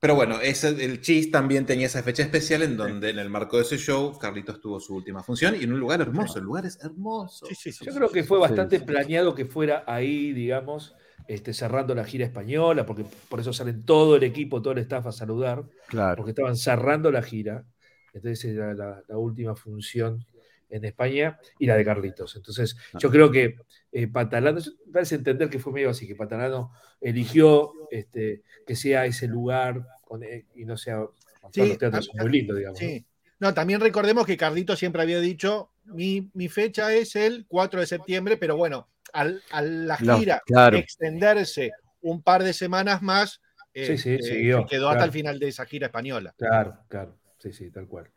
Pero bueno, ese, el Chis también tenía esa fecha especial en donde en el marco de ese show Carlitos tuvo su última función y en un lugar hermoso. El lugar es hermoso. Sí, sí, sí. Yo creo que fue bastante sí. planeado que fuera ahí, digamos, este, cerrando la gira española, porque por eso salen todo el equipo, todo el staff a saludar, Claro. porque estaban cerrando la gira. Entonces era la, la última función en España y la de Carlitos. Entonces yo creo que eh, Patalano, parece entender que fue medio así, que Patalano eligió este, que sea ese lugar con- eh, y no sea... Sí, los teatros a- son muy lindos, digamos. ¿no? Sí. No, también recordemos que Carlito siempre había dicho, mi, mi fecha es el 4 de septiembre, pero bueno, al, a la gira claro. extenderse un par de semanas más, Sí, sí, este, siguió, se quedó hasta el final de esa gira española. Claro, claro. Sí, sí, tal cual.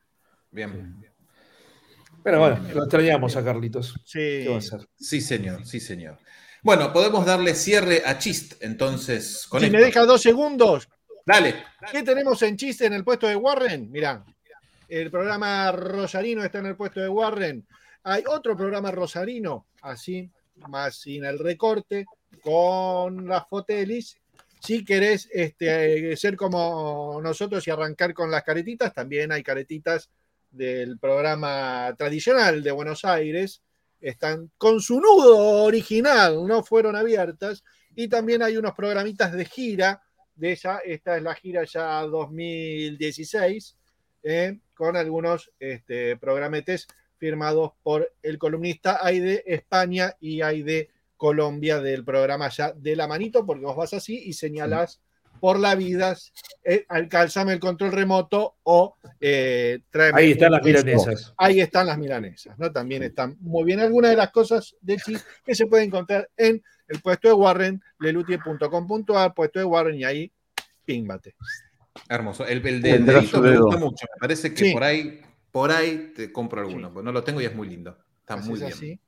Bien. Pero bueno, lo extrañamos a Carlitos. Sí. ¿Qué va a hacer? Sí, señor, sí, señor. Bueno, podemos darle cierre a Chist, entonces, con Si esto. me deja dos segundos, Dale. ¿qué tenemos en chiste en el puesto de Warren? Mirá, el programa Rosarino está en el puesto de Warren. Hay otro programa Rosarino, así, más sin el recorte, con las fotelis. Si querés este, ser como nosotros y arrancar con las caretitas, también hay caretitas del programa tradicional de Buenos Aires. Están con su nudo original, no fueron abiertas. Y también hay unos programitas de gira de esa. Esta es la gira ya 2016, eh, con algunos este, programetes firmados por el columnista. Hay de España y hay de Colombia del programa ya de la manito, porque vos vas así y señalás por la vida, eh, alcálzame el control remoto o eh, tráeme Ahí están las milanesas. Ahí están las milanesas, ¿no? También están muy bien algunas de las cosas de Chis que se pueden encontrar en el puesto de Warren, lelutie.com.ar, puesto de Warren, y ahí, pímbate. Hermoso. El, el de dedito su me gusta mucho. Me parece que Sí. por ahí, por ahí te compro alguno, porque no lo tengo y es muy lindo. Está muy bien. así.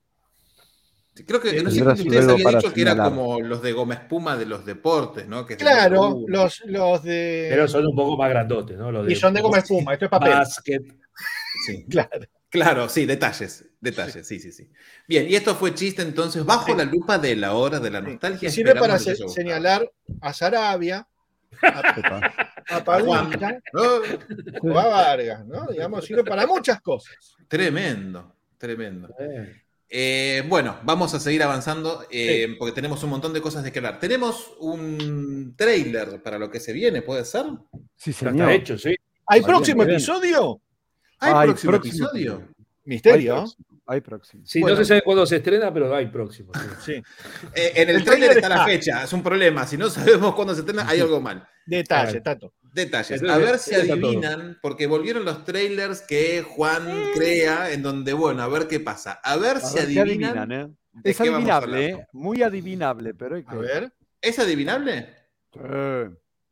Creo que no sé si ustedes habían dicho que era como los de goma espuma de los deportes, ¿no? Que Claro, los, los de. Pero son un poco más grandotes, ¿no? Los y son de goma espuma, esto es papel. Básquet. Sí. Claro. Claro, sí, detalles, detalles, sí, sí, sí. Bien, y esto fue chiste entonces bajo la lupa de la hora de la nostalgia. Y sirve para se- señalar a Sarabia, a, a o a Vargas, ¿no? Digamos, sirve para muchas cosas. Tremendo, tremendo. Eh, bueno, vamos a seguir avanzando eh, Sí. porque tenemos un montón de cosas de que hablar. Tenemos un trailer para lo que se viene, ¿puede ser? Sí, señor. está hecho, sí. ¿Hay Muy próximo bien. episodio? ¿Hay Hay próximo, próximo episodio? Misterio. Hay próximo. Sí, Bueno. no se sabe cuándo se estrena, pero hay próximo. sí. Sí. Eh, en el, El trailer tráiler está la fecha, es un problema. Si no sabemos cuándo se estrena, hay algo mal. Detalle, Tato. Detalles. A ver si adivinan, porque volvieron los trailers que Juan crea, en donde, bueno, a ver qué pasa. A ver A si ver qué adivinan. adivinan, ¿eh? Es adivinable. ¿eh? Muy adivinable, pero hay que. A ver. ¿Es adivinable?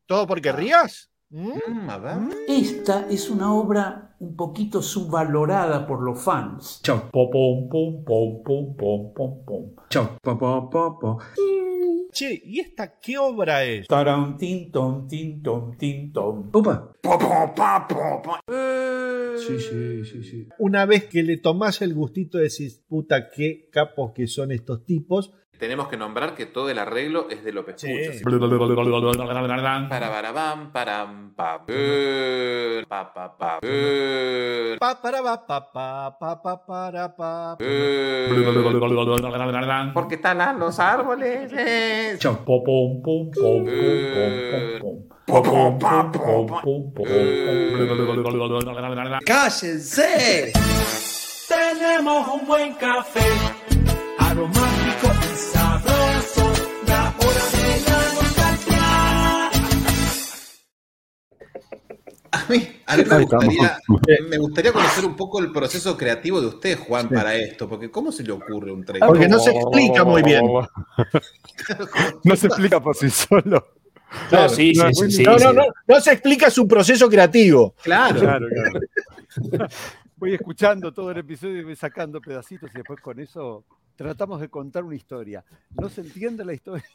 ¿Todo porque rías? ¿Mm? Mm, a ver. Esta es una obra un poquito subvalorada por los fans. Chau. Pom, pom, pom, pom, pom, pom, pom, pom. Chau. Po, po, po, po. Che, ¿y esta qué obra es? Taran, tin, ton, tin, ton, tin, ton. Opa. Po, pa, po, po. Sí, sí, sí, sí. Una vez que le tomás el gustito, decís, puta, qué capos que son estos tipos. Tenemos que nombrar que todo el arreglo es de López Sí. Pucho. Para barabam, param, pa, pa, pa, pa, Pa, para, pa, pa, pa, pa, pa, para, pa. Porque talan los árboles. eh. Chau. Pom, pom, pom, pom, pom, pom, pom. Po, po, pa, po, Pom, pa. pom, pom, pom. ¡Cállense! Tenemos un buen café, aromático A mí, a mí me, gustaría, me gustaría conocer un poco el proceso creativo de usted, Juan, para esto, porque ¿cómo se le ocurre un trailer? Porque no se explica muy bien. No se explica por sí solo. No, sí, sí, sí, sí, no, sí. no, no, no se explica su proceso creativo. Claro. Claro, claro. Voy escuchando todo el episodio y voy sacando pedacitos y después con eso tratamos de contar una historia. No se entiende la historia.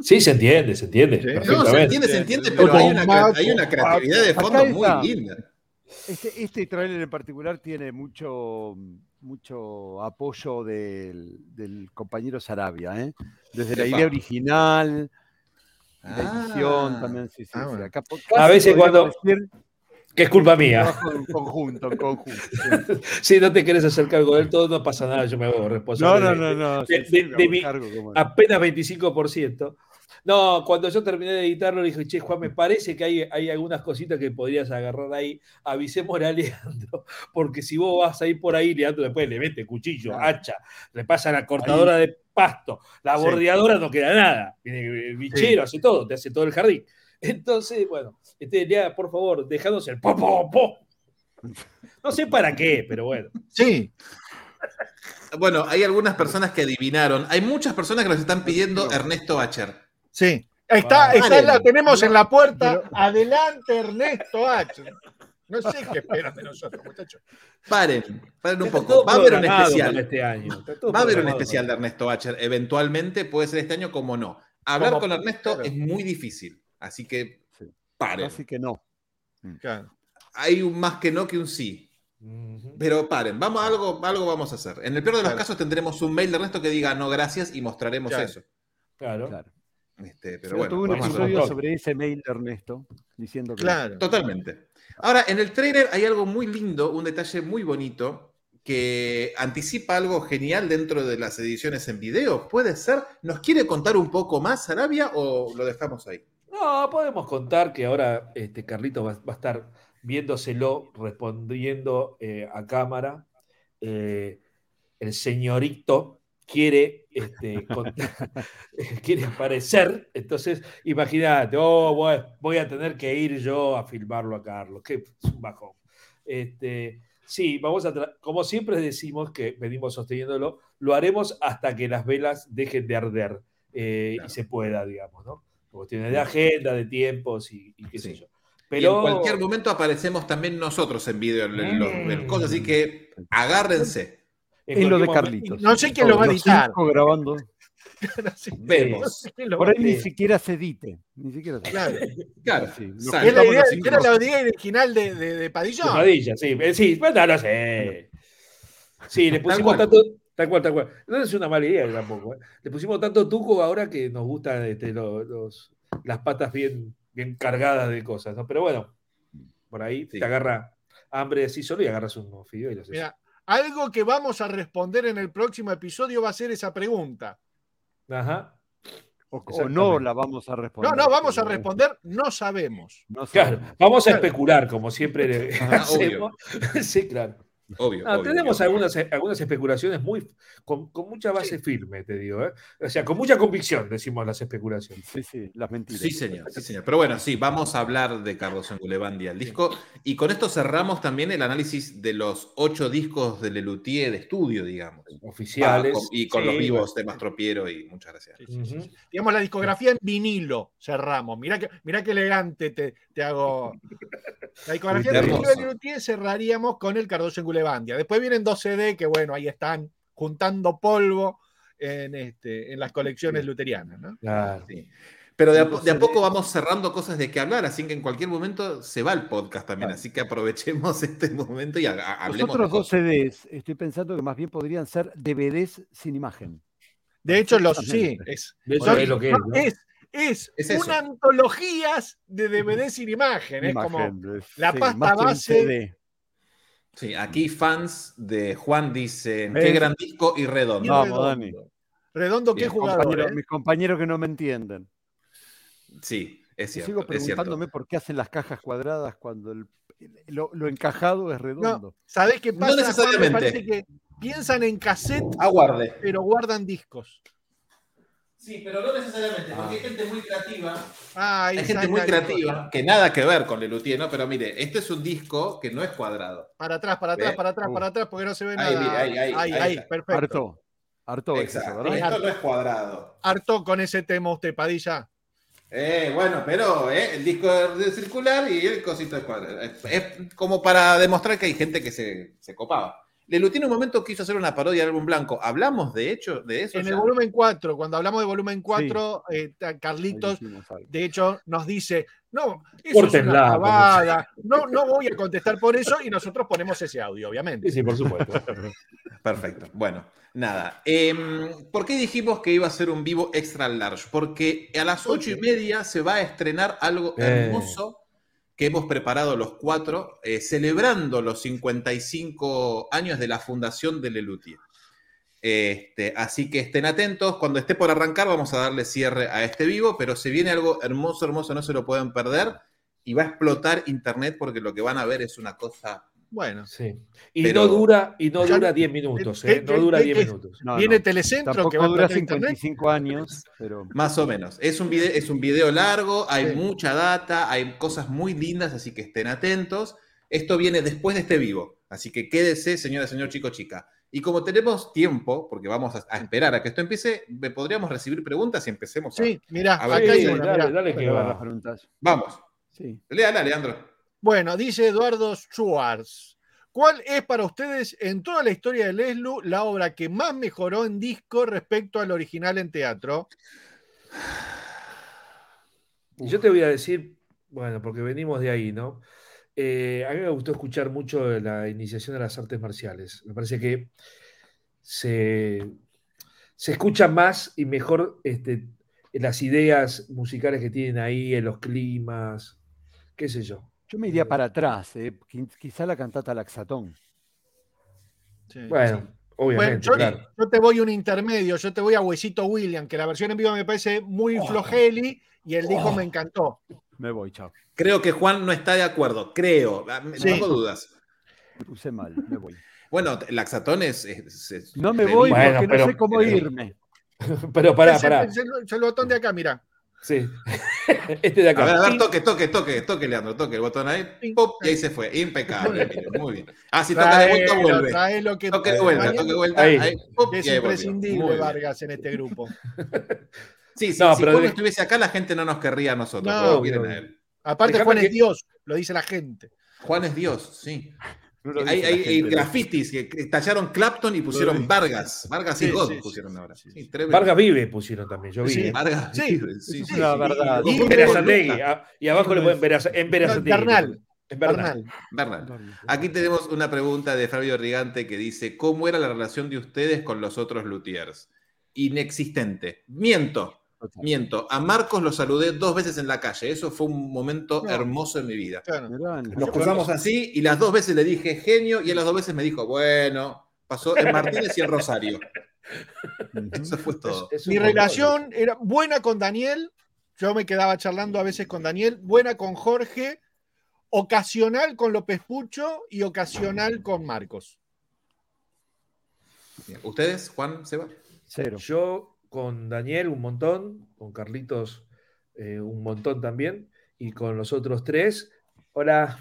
Sí, se entiende, se entiende. Sí. No, se entiende, se entiende, pero hay una, hay una creatividad de fondo muy linda. Este, este tráiler en particular tiene mucho, mucho apoyo del, del compañero Sarabia, ¿eh? Desde la idea original, la Ah. edición también, sí, sí, Ah, sí. Acá A veces cuando- decir Que es culpa mía. en conjunto, en conjunto. Si no te quieres hacer cargo del todo, no pasa nada, yo me hago No, responsable. no, de- no, no. de- sí, de- sí, de mi- no. apenas 25%. No, cuando yo terminé de editarlo, le dije, che, Juan, me parece que hay, hay algunas cositas que podrías agarrar ahí. Avisémosle a Leandro, porque si vos vas a ir por ahí, Leandro después le mete cuchillo, Claro. hacha, le pasa la cortadora de pasto, la Sí. bordeadora no queda nada. Viene el bichero, hace todo, te hace todo el jardín. Entonces, bueno, este, Lea, por favor, dejanos el po, po, po. No sé para qué, pero bueno. Sí. Bueno, hay algunas personas que adivinaron. Hay muchas personas que nos están pidiendo Ernesto Bacher. Sí. Está, Vale. está la tenemos en la puerta. Adelante, Ernesto H. No sé qué esperan de nosotros, muchachos. Paren, paren un Está poco. Va a haber un especial. este año. Va a haber un especial de Ernesto Bacher. Eventualmente puede ser este año como no. Hablar Como- con Ernesto claro. es muy difícil. Así que Sí. paren. Así que no. Claro. Hay un más que no que un sí. Pero paren, vamos, algo, algo vamos a hacer. En el peor de los Claro. casos tendremos un mail de Ernesto que diga no gracias y mostraremos Claro. eso. Claro. Claro. Este, pero Pero bueno, tuve un episodio sobre ese mail de Ernesto diciendo que Claro. Totalmente. Ahora, en el trailer hay algo muy lindo, un detalle muy bonito que anticipa algo genial dentro de las ediciones en video. ¿Puede ser? ¿Nos quiere contar un poco más, Arabia, o lo dejamos ahí? No, podemos contar que ahora este Carlito va, va a estar viéndoselo, respondiendo eh, a cámara. Eh, el señorito quiere, este, contar- quiere aparecer. Entonces, imagínate, oh, voy, voy a tener que ir yo a filmarlo a Carlos. Qué es un bajón. Este, sí, vamos a, como siempre decimos que venimos sosteniéndolo, lo haremos hasta que las velas dejen de arder eh, y se pueda, digamos, ¿no? Por cuestiones de agenda, de tiempos y, y qué sé yo. Y en Pero cualquier momento aparecemos también nosotros en video en, en los- en cosas, así que agárrense. en es lo de momento- Carlitos. No sé quién lo va a editar. grabando. Sí. Vemos. Por ahí ni siquiera se edite. Ni siquiera se Claro. Claro. Sí. Es la idea, era la idea original de, de. De Padilla, sí. Eh, Sí, bueno, no sé. Sí, le pusimos tanto. Tal cual, tal cual. No es una mala idea tampoco. ¿eh? Le pusimos tanto tuco ahora que nos gustan este, lo- los, las patas bien, bien cargadas de cosas, ¿no? Pero bueno, por ahí Sí. te agarra hambre así solo y agarras unos fideos y haces. Mira, algo que vamos a responder en el próximo episodio va a ser esa pregunta. Ajá. O, o no la vamos a responder. No, no, vamos a responder, no sabemos. no Claro, vamos a Claro. especular, como siempre le Ajá, hacemos. sí, claro. Obvio. Ah, obvio, tenemos obvio. algunas, algunas especulaciones muy con, con mucha base firme, te digo. ¿eh? O sea, con mucha convicción decimos las especulaciones. Sí, sí, las mentiras. Sí, señor, sí, señor. Pero bueno, sí, vamos a hablar de Carlos Engulevandia, el disco. Y con esto cerramos también el análisis de los ocho discos de Lelutier de estudio, digamos. Oficiales. Con- y con Sí, los vivos bueno. de Mastropiero y muchas gracias. Digamos, la discografía en vinilo cerramos. Mirá que, mirá qué elegante te, te hago. La vinilo de Lelutier cerraríamos con el Cardoso en Gulebandia. Después vienen dos CD que, bueno, ahí están juntando polvo en, este, en las colecciones luterianas. ¿no? Claro. Sí. Pero de a, de poco vamos cerrando cosas de qué hablar, así que en cualquier momento se va el podcast también, Claro. así que aprovechemos este momento y ha- ha- Los hablemos. otros de dos. CDs, estoy pensando que más bien podrían ser DVDs sin imagen. De hecho, los sí, es, De hecho, son- es lo que es, no, ¿no? es, es una antologías de DVD sin imagen. Es como Imagen, la sí, pasta base. CD. Sí, aquí fans de Juan dicen, ¿Ves? qué gran disco y redondo. Vamos, redondo. Dani. Redondo, qué jugador. Compañero- ¿eh? Mis compañeros que no me entienden. Sí, es cierto. sigo preguntándome por qué hacen las cajas cuadradas cuando el- lo, lo encajado es redondo. ¿Sabés qué No pasa? Me necesariamente. parece que piensan en cassette, Aguarde. pero guardan discos. Sí, pero no necesariamente, porque hay gente muy creativa. Ay, Hay gente muy creativa, que nada que ver con Lelutier, ¿no? Pero mire, este es un disco que no es cuadrado. Para atrás, para atrás, ¿Ve? para atrás, Uh. para atrás, porque no se ve Ahí, nada. ahí, ahí, ahí, ahí perfecto. Harto. Harto es eso, Exacto. Esto no es cuadrado. Harto con ese tema usted, Padilla. Eh, bueno, pero eh, el disco es circular y el cosito es cuadrado. Es, es como para demostrar que hay gente que se, se copaba. Lelutier en un momento quiso hacer una parodia del álbum blanco. ¿Hablamos de hecho de eso? En ya? el volumen 4, cuando hablamos de volumen 4, eh, Carlitos, de hecho, nos dice, no, eso es una pavada, no, no voy a contestar por eso, y nosotros ponemos ese audio, obviamente. Sí, sí, por supuesto. Perfecto. Bueno, nada. Em, ¿Por qué dijimos que iba a ser un vivo extra large? Porque a las ocho y media se va a estrenar algo Eh. hermoso que hemos preparado los cuatro, eh, celebrando los 55 años de la fundación de Lelutier. Este, así que estén atentos. Cuando esté por arrancar, vamos a darle cierre a este vivo, pero se viene algo hermoso, hermoso, no se lo pueden perder. Y va a explotar internet porque lo que van a ver es una cosa. Bueno, Sí. Y Pero- no dura, y no dura 10 minutos, ¿Qué- ¿eh? No qué- dura qué- 10 qué- minutos. No, viene no. Telecentro Tampoco que va a dura explotar internet. 55 años, pero Más o menos. Es un video, es un video largo, hay Sí. mucha data, hay cosas muy lindas, así que estén atentos. Esto viene después de este vivo, así que quédese, señora, señor, chico, chica. Y como tenemos tiempo, porque vamos a, a esperar a que esto empiece, ¿me podríamos recibir preguntas y empecemos? a- Sí, mirá, A ver, acá hay una, dale, dale que pero las preguntas. Vamos, Sí. léala, Leandro. Bueno, dice Eduardo Schwartz. ¿Cuál es para ustedes en toda la historia de Leslu la obra que más mejoró en disco respecto al original en teatro? Yo te voy a decir, bueno, porque venimos de ahí, ¿no? Eh, a mí me gustó escuchar mucho la iniciación de las artes marciales. Me parece que se, se escucha más y mejor este, las ideas musicales que tienen ahí, los climas, qué sé yo. Yo me iría para atrás, eh, qui- quizá la cantata Laxatón. Bueno, Bueno, obviamente, yo, claro. yo te voy un intermedio, yo te voy a Huesito William, que la versión en vivo me parece muy Oh. flojeli y el disco me encantó. Me voy, chao. Creo que Juan no está de acuerdo, creo, ah, Sí. tengo dudas. Me puse mal, me voy. Bueno, Laxatón es... es- es- No me voy. Bueno, porque pero- no sé cómo pero- irme. Pero pará, pará. el botón de acá, mira. Sí. este de A acá. ver, a ver, toque, toque, toque, toque, Leandro, toque el botón ahí, pop, y ahí se fue. Impecable, Emilio, muy bien. Ah, si toca de vuelta, vuelve. traelo que Toque de vuelta, toque de vuelta, Ahí. ahí, pop, es y ahí volvió. imprescindible. Vargas en este grupo. Sí, sí, No, si de- estuviese acá, la gente no nos querría a nosotros. No, pero lo a él. Aparte, Juan es Dios, lo dice la gente. Juan es Dios, sí. No Hay, hay- grafitis que tallaron Clapton y pusieron. Vargas. Vargas y Sí, God sí, pusieron ahora. sí, Sí, sí. tremendo. Vargas vive pusieron también, yo vi. Sí. Vargas Sí, vive, sí, es una verdad. Y- En Verazategui, ah, y abajo le ponen en Verazategui. Bernal. En Bernal. Bernal. Bernal. Aquí tenemos una pregunta de Fabio Rigante que dice: ¿Cómo era la relación de ustedes con los otros luthiers? Inexistente. Miento. Miento. A Marcos lo saludé dos veces en la calle. Eso fue un momento No. hermoso en mi vida. Claro. Nos cruzamos así y las dos veces le dije genio y a las dos veces me dijo, bueno, pasó en Martínez y en Rosario. Eso fue todo. Es Mi relación era buena con Daniel. Yo me quedaba charlando a veces con Daniel. Buena con Jorge. Ocasional con López Pucho y ocasional con Marcos. Bien. ¿Ustedes, Juan, Seba? Cero. Yo con Daniel un montón, con Carlitos eh, un montón también, y con los otros tres, hola.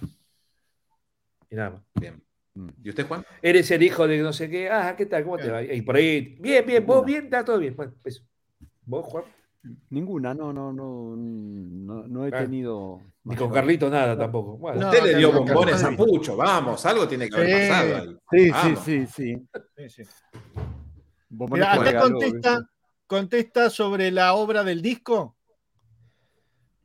Y nada más. Bien. Mm. ¿Y usted, Juan? Eres el hijo de no sé qué, ah, ¿qué tal? ¿Cómo te va? Y por ahí, bien, bien, vos bien, está todo bien. Bueno, pues, vos, Juan, Ninguna, no, no, no, no, no he Ah. tenido. ni con Carlitos nada tampoco. Bueno, No, usted le dio bombones a. Pucho, vamos, algo tiene que haber Sí. pasado. Sí, sí, sí, sí. Sí, Mira, acá contesta. Contesta sobre la obra del disco.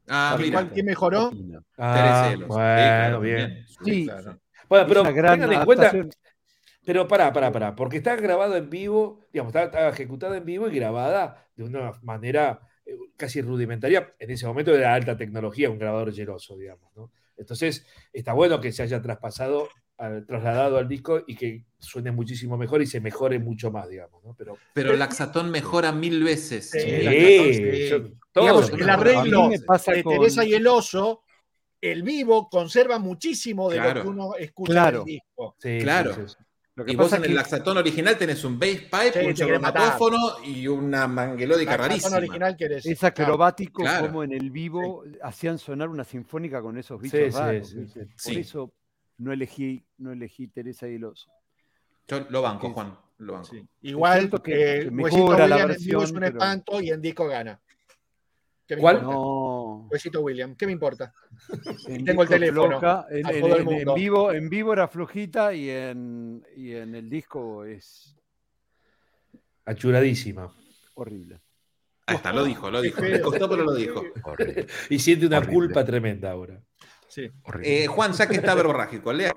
Ah, ¿Y mira. cuál- ¿Quién mejoró? Ah, bueno, bien. Sí, Claro. Bueno, pero tengan en cuenta. Pero pará, pará, pará, porque está grabado en vivo, digamos, está, está ejecutada en vivo y grabada de una manera eh, casi rudimentaria. En ese momento era alta tecnología, un grabador geloso, digamos, ¿no? Entonces, está bueno que se haya traspasado, trasladado al disco y que suene muchísimo mejor y se mejore mucho más, digamos, ¿no? Pero, Pero Laxatón mejora mil veces. Sí, Sí, yo- todo Digamos, el arreglo de con- Teresa y el oso, el vivo conserva muchísimo de Claro. lo que uno escucha Claro. en el disco. Sí, Claro. sí, sí. Lo que Y vos pasa en el Laxatón original tenés un bass pipe, Sí, un chromatófono y una canción rarísima. original que eres. es acrobático claro. como en el vivo hacían sonar una sinfónica con esos bichos Sí, sí, raros. Por Sí. eso no elegí, no elegí Teresa y el oso. Yo lo banco. Juan. Lo banco. Sí. Igual que- que mejora la William en es versión, un pero- espanto y en disco gana. ¿Qué me ¿Cuál? No. Huesito William, ¿qué me importa? En Tengo el teléfono, floja, en, en- el vivo, en vivo era flojita y en, y en el disco es Achuradísima. horrible. Ahí está, lo dijo, lo dijo. Le costó, pero lo dijo. Horrible, Y siente una Horrible. culpa tremenda ahora. Sí. Eh, Juan, ya que está verborrágico, lea.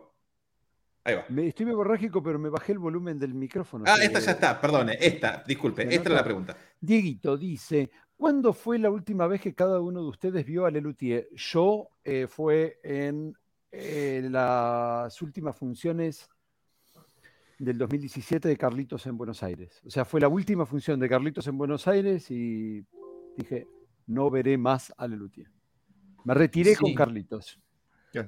Ahí va. Me, estoy borrágico, pero me bajé el volumen del micrófono. Ah, esta ya está, perdone. Esta, disculpe, esta era la pregunta. Dieguito dice, ¿cuándo fue la última vez que cada uno de ustedes vio a Lelutier? Yo eh, fue en eh, las últimas funciones del 2017 de Carlitos en Buenos Aires. O sea, fue la última función de Carlitos en Buenos Aires y dije, no veré más a Lelutier. Me retiré con. Carlitos.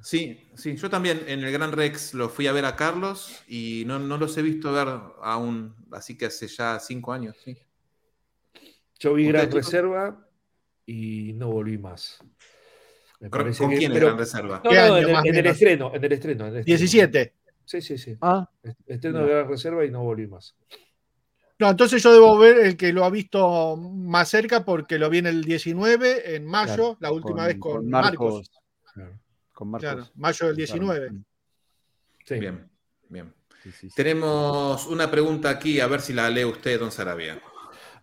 Sí, sí, yo también en el Gran Rex lo fui a ver a Carlos y no, no los he visto ver aún, así que hace ya cinco años, sí. Yo vi ¿Usted, Gran? Reserva y no volví más. Me ¿Con, quién Gran Reserva? No, ¿Qué no, año, en, el, en estreno, en el estreno. en el estreno. 17. Sí, sí, sí. Ah, Estreno No. de Gran Reserva y no volví más. No, entonces yo debo ver el que lo ha visto más cerca porque lo vi en el 19, en mayo, Claro, la última con- vez con, con Marcos. Marcos. Claro. Con Marcos. Claro, mayo del 19. Sí. Bien, bien. Sí, sí, sí. Tenemos una pregunta aquí, a ver si la lee usted, don Sarabia.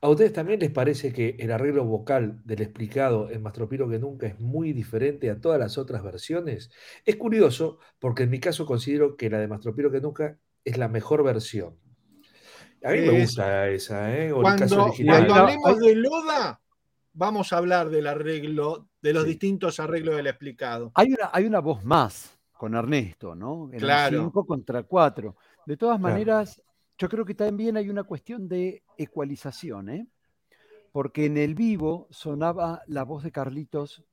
¿A ustedes también les parece que el arreglo vocal del explicado en Mastropiro que nunca es muy diferente a todas las otras versiones? Es curioso porque en mi caso considero que la de Mastropiro que nunca es la mejor versión. A mí me gusta esa, ¿eh? O el caso Cuando, original. cuando hablemos de Loda, vamos a hablar del arreglo, de los Sí. distintos arreglos del explicado. Hay una, hay una voz más con Ernesto, ¿no? En Claro. 5 contra 4. De todas Claro. maneras, yo creo que también hay una cuestión de ecualización, ¿eh? Porque en el vivo sonaba la voz de Carlitos,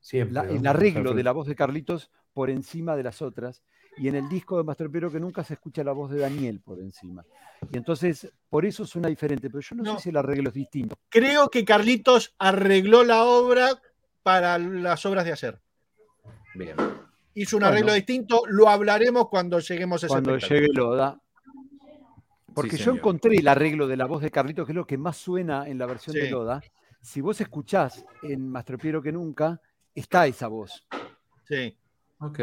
Siempre, la- ¿no? el arreglo de la voz de Carlitos por encima de las otras. Y en el disco de Mastropero que nunca se escucha la voz de Daniel por encima. Y entonces, por eso suena diferente. Pero yo no, No. sé si el arreglo es distinto. Creo que Carlitos arregló la obra para las obras de hacer. Bien. Hizo un Bueno. arreglo distinto, lo hablaremos cuando lleguemos a ese cuando llegue Loda. Porque yo encontré el arreglo de la voz de Carlitos, que es lo que más suena en la versión de. Loda. Si vos escuchás en Mastropiero que nunca, está esa voz. Sí. Ok.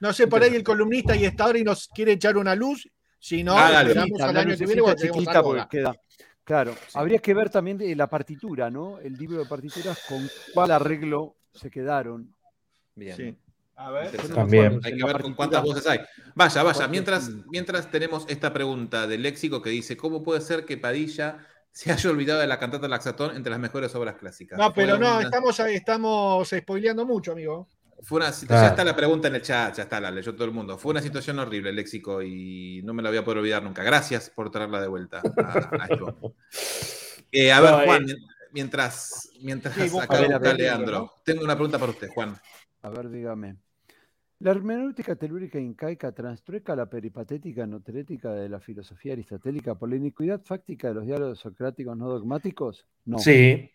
No sé, por ahí el columnista y está ahora y nos quiere echar una luz. Si no, Hágale. esperamos al año que viene chiquita queda. Claro, habría que ver también de la partitura, ¿no? El libro de partituras con cuál arreglo se quedaron. Bien. Sí. A ver. También. Hay que ver con cuántas voces hay. Vaya, vaya. ¿Cuántos Mientras, mientras tenemos esta pregunta del léxico que dice: ¿Cómo puede ser que Padilla se haya olvidado de la cantata Laxatón entre las mejores obras clásicas? No, pero no, una- estamos, estamos spoileando mucho, amigo. Fue una. Ya está la pregunta en el chat, ya está, la leyó todo el mundo. Fue una situación horrible el léxico y no me la voy a poder olvidar nunca. Gracias por traerla de vuelta a, a. Eh, a ver, No, eh, Juan, mientras, mientras Sí, acá a ver, a está ver, Leandro, ¿no? tengo una pregunta para usted, Juan. A ver, dígame. La hermenéutica telúrica incaica transtrueca la peripatética noterética de la filosofía aristotélica por la iniquidad fáctica de los diálogos socráticos no dogmáticos? No. Sí.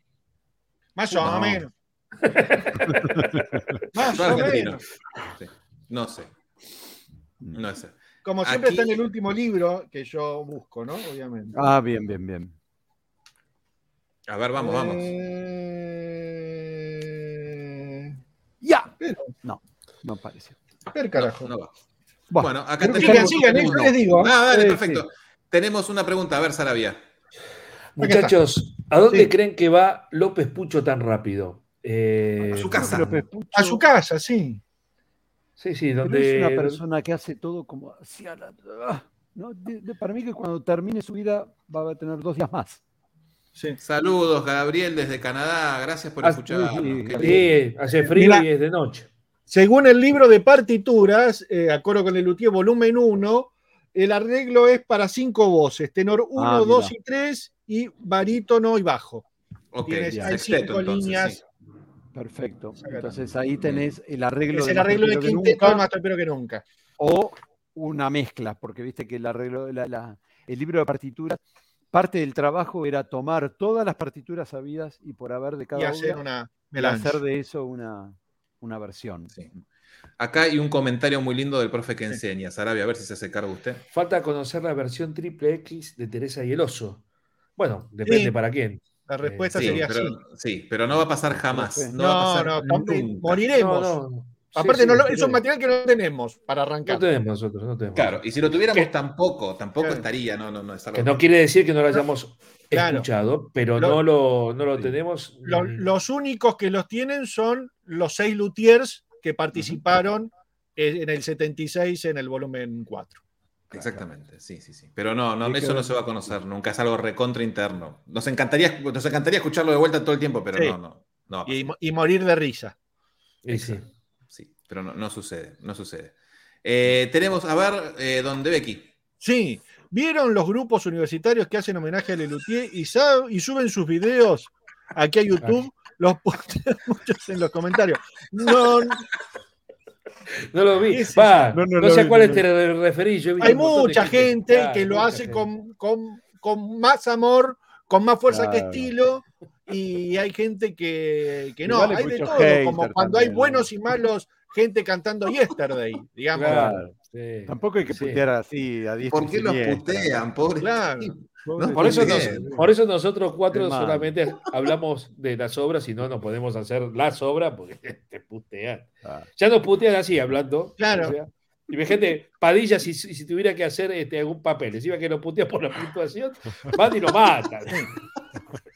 Más o No. menos. Más o menos. Sí. No sé. No sé. Como siempre Aquí- está en el último libro que yo busco, ¿no? Obviamente. Ah, bien, bien, bien. A ver, vamos, vamos. Eh, ¡Ya! Pero, No, no parece. a ver, carajo. No va. Bueno, Bueno, acá tenemos. sigan, sigan, ¿eh? Yo les digo. Ah, dale, perfecto. Tenemos una pregunta. A ver, Sarabia. Muchachos, ¿a dónde Sí. creen que va López Pucho tan rápido? Eh, A su casa. López Pucho, A su casa, sí. Sí, sí, pero donde. es una persona que hace todo como hacia la. ah, ¿no? De- de- para mí que cuando termine su vida va a tener dos días más. sí. Saludos, Gabriel, desde Canadá. Gracias por Ah, escucharnos. sí, hace frío Mira. y es de noche. Según el libro de partituras, eh, Acoro con el Luthier, volumen 1, el arreglo es para cinco voces: tenor 1, Ah, 2 mira. y 3, y barítono y bajo. Ok, Tienes- bien. hay sexteto, cinco entonces, líneas. Perfecto. Entonces ahí tenés el arreglo Es el arreglo de quinteto más tropero que nunca. o una mezcla, porque viste que el arreglo, la- la- el libro de partituras, parte del trabajo era tomar todas las partituras habidas y por haber de cada Y hacer obra, una y melange. hacer de eso una, una versión. Sí. Acá hay un comentario muy lindo del profe que enseña. Sarabia, a ver si se hace cargo usted. Falta conocer la versión triple X de Teresa y el Oso. Bueno, depende Sí. para quién. La respuesta Sí sería pero, sí. sí, pero no va a pasar jamás. No, No, va a No, pasar no, tam- nunca. moriremos. No, no. Aparte, Sí, no sí, lo- sí, es un sí. material que no tenemos para arrancar. No tenemos nosotros, no tenemos. Claro, y si lo tuviéramos tampoco, tampoco Claro. estaría. No, no, no. Es algo- Que no quiere decir que no lo hayamos Claro. escuchado, pero Lo- no lo, no lo Sí. tenemos. Lo- mm, los únicos que los tienen son los seis luthiers que participaron eh, en el 76 en el volumen 4. Exactamente, sí, sí, sí. Pero no, no eso que- no se va a conocer nunca. Es algo recontra interno. Nos encantaría, nos encantaría escucharlo de vuelta todo el tiempo, pero Sí. no, no. Y, morir de risa. y sí. Sí, pero no, no sucede, no sucede. Eh, tenemos, a ver, eh, don De Becky. Sí, ¿vieron los grupos universitarios que hacen homenaje a Lelutier y, y suben sus videos aquí a YouTube? Los postean muchos en los comentarios. No, No lo vi. No, no, no lo sé a no te re- referís. hay mucha gente que lo hace con, con- con más amor, con más fuerza que estilo, y hay gente que, que no. Hay de todo, como cuando hay buenos y malos, gente cantando Yesterday, digamos. Claro, sí. Tampoco hay que Sí. putear así a diestra ¿Por y qué los putean, pobre? Claro. No, Por eso, nos- por eso nosotros cuatro Hermano. solamente hablamos de las obras y no nos podemos hacer las obras porque te putean. Ah. Ya nos putean así hablando. Claro. o sea, y ve gente, Padilla, si, si si tuviera que hacer este, algún papel, encima que lo putea por la puntuación, van y lo matan.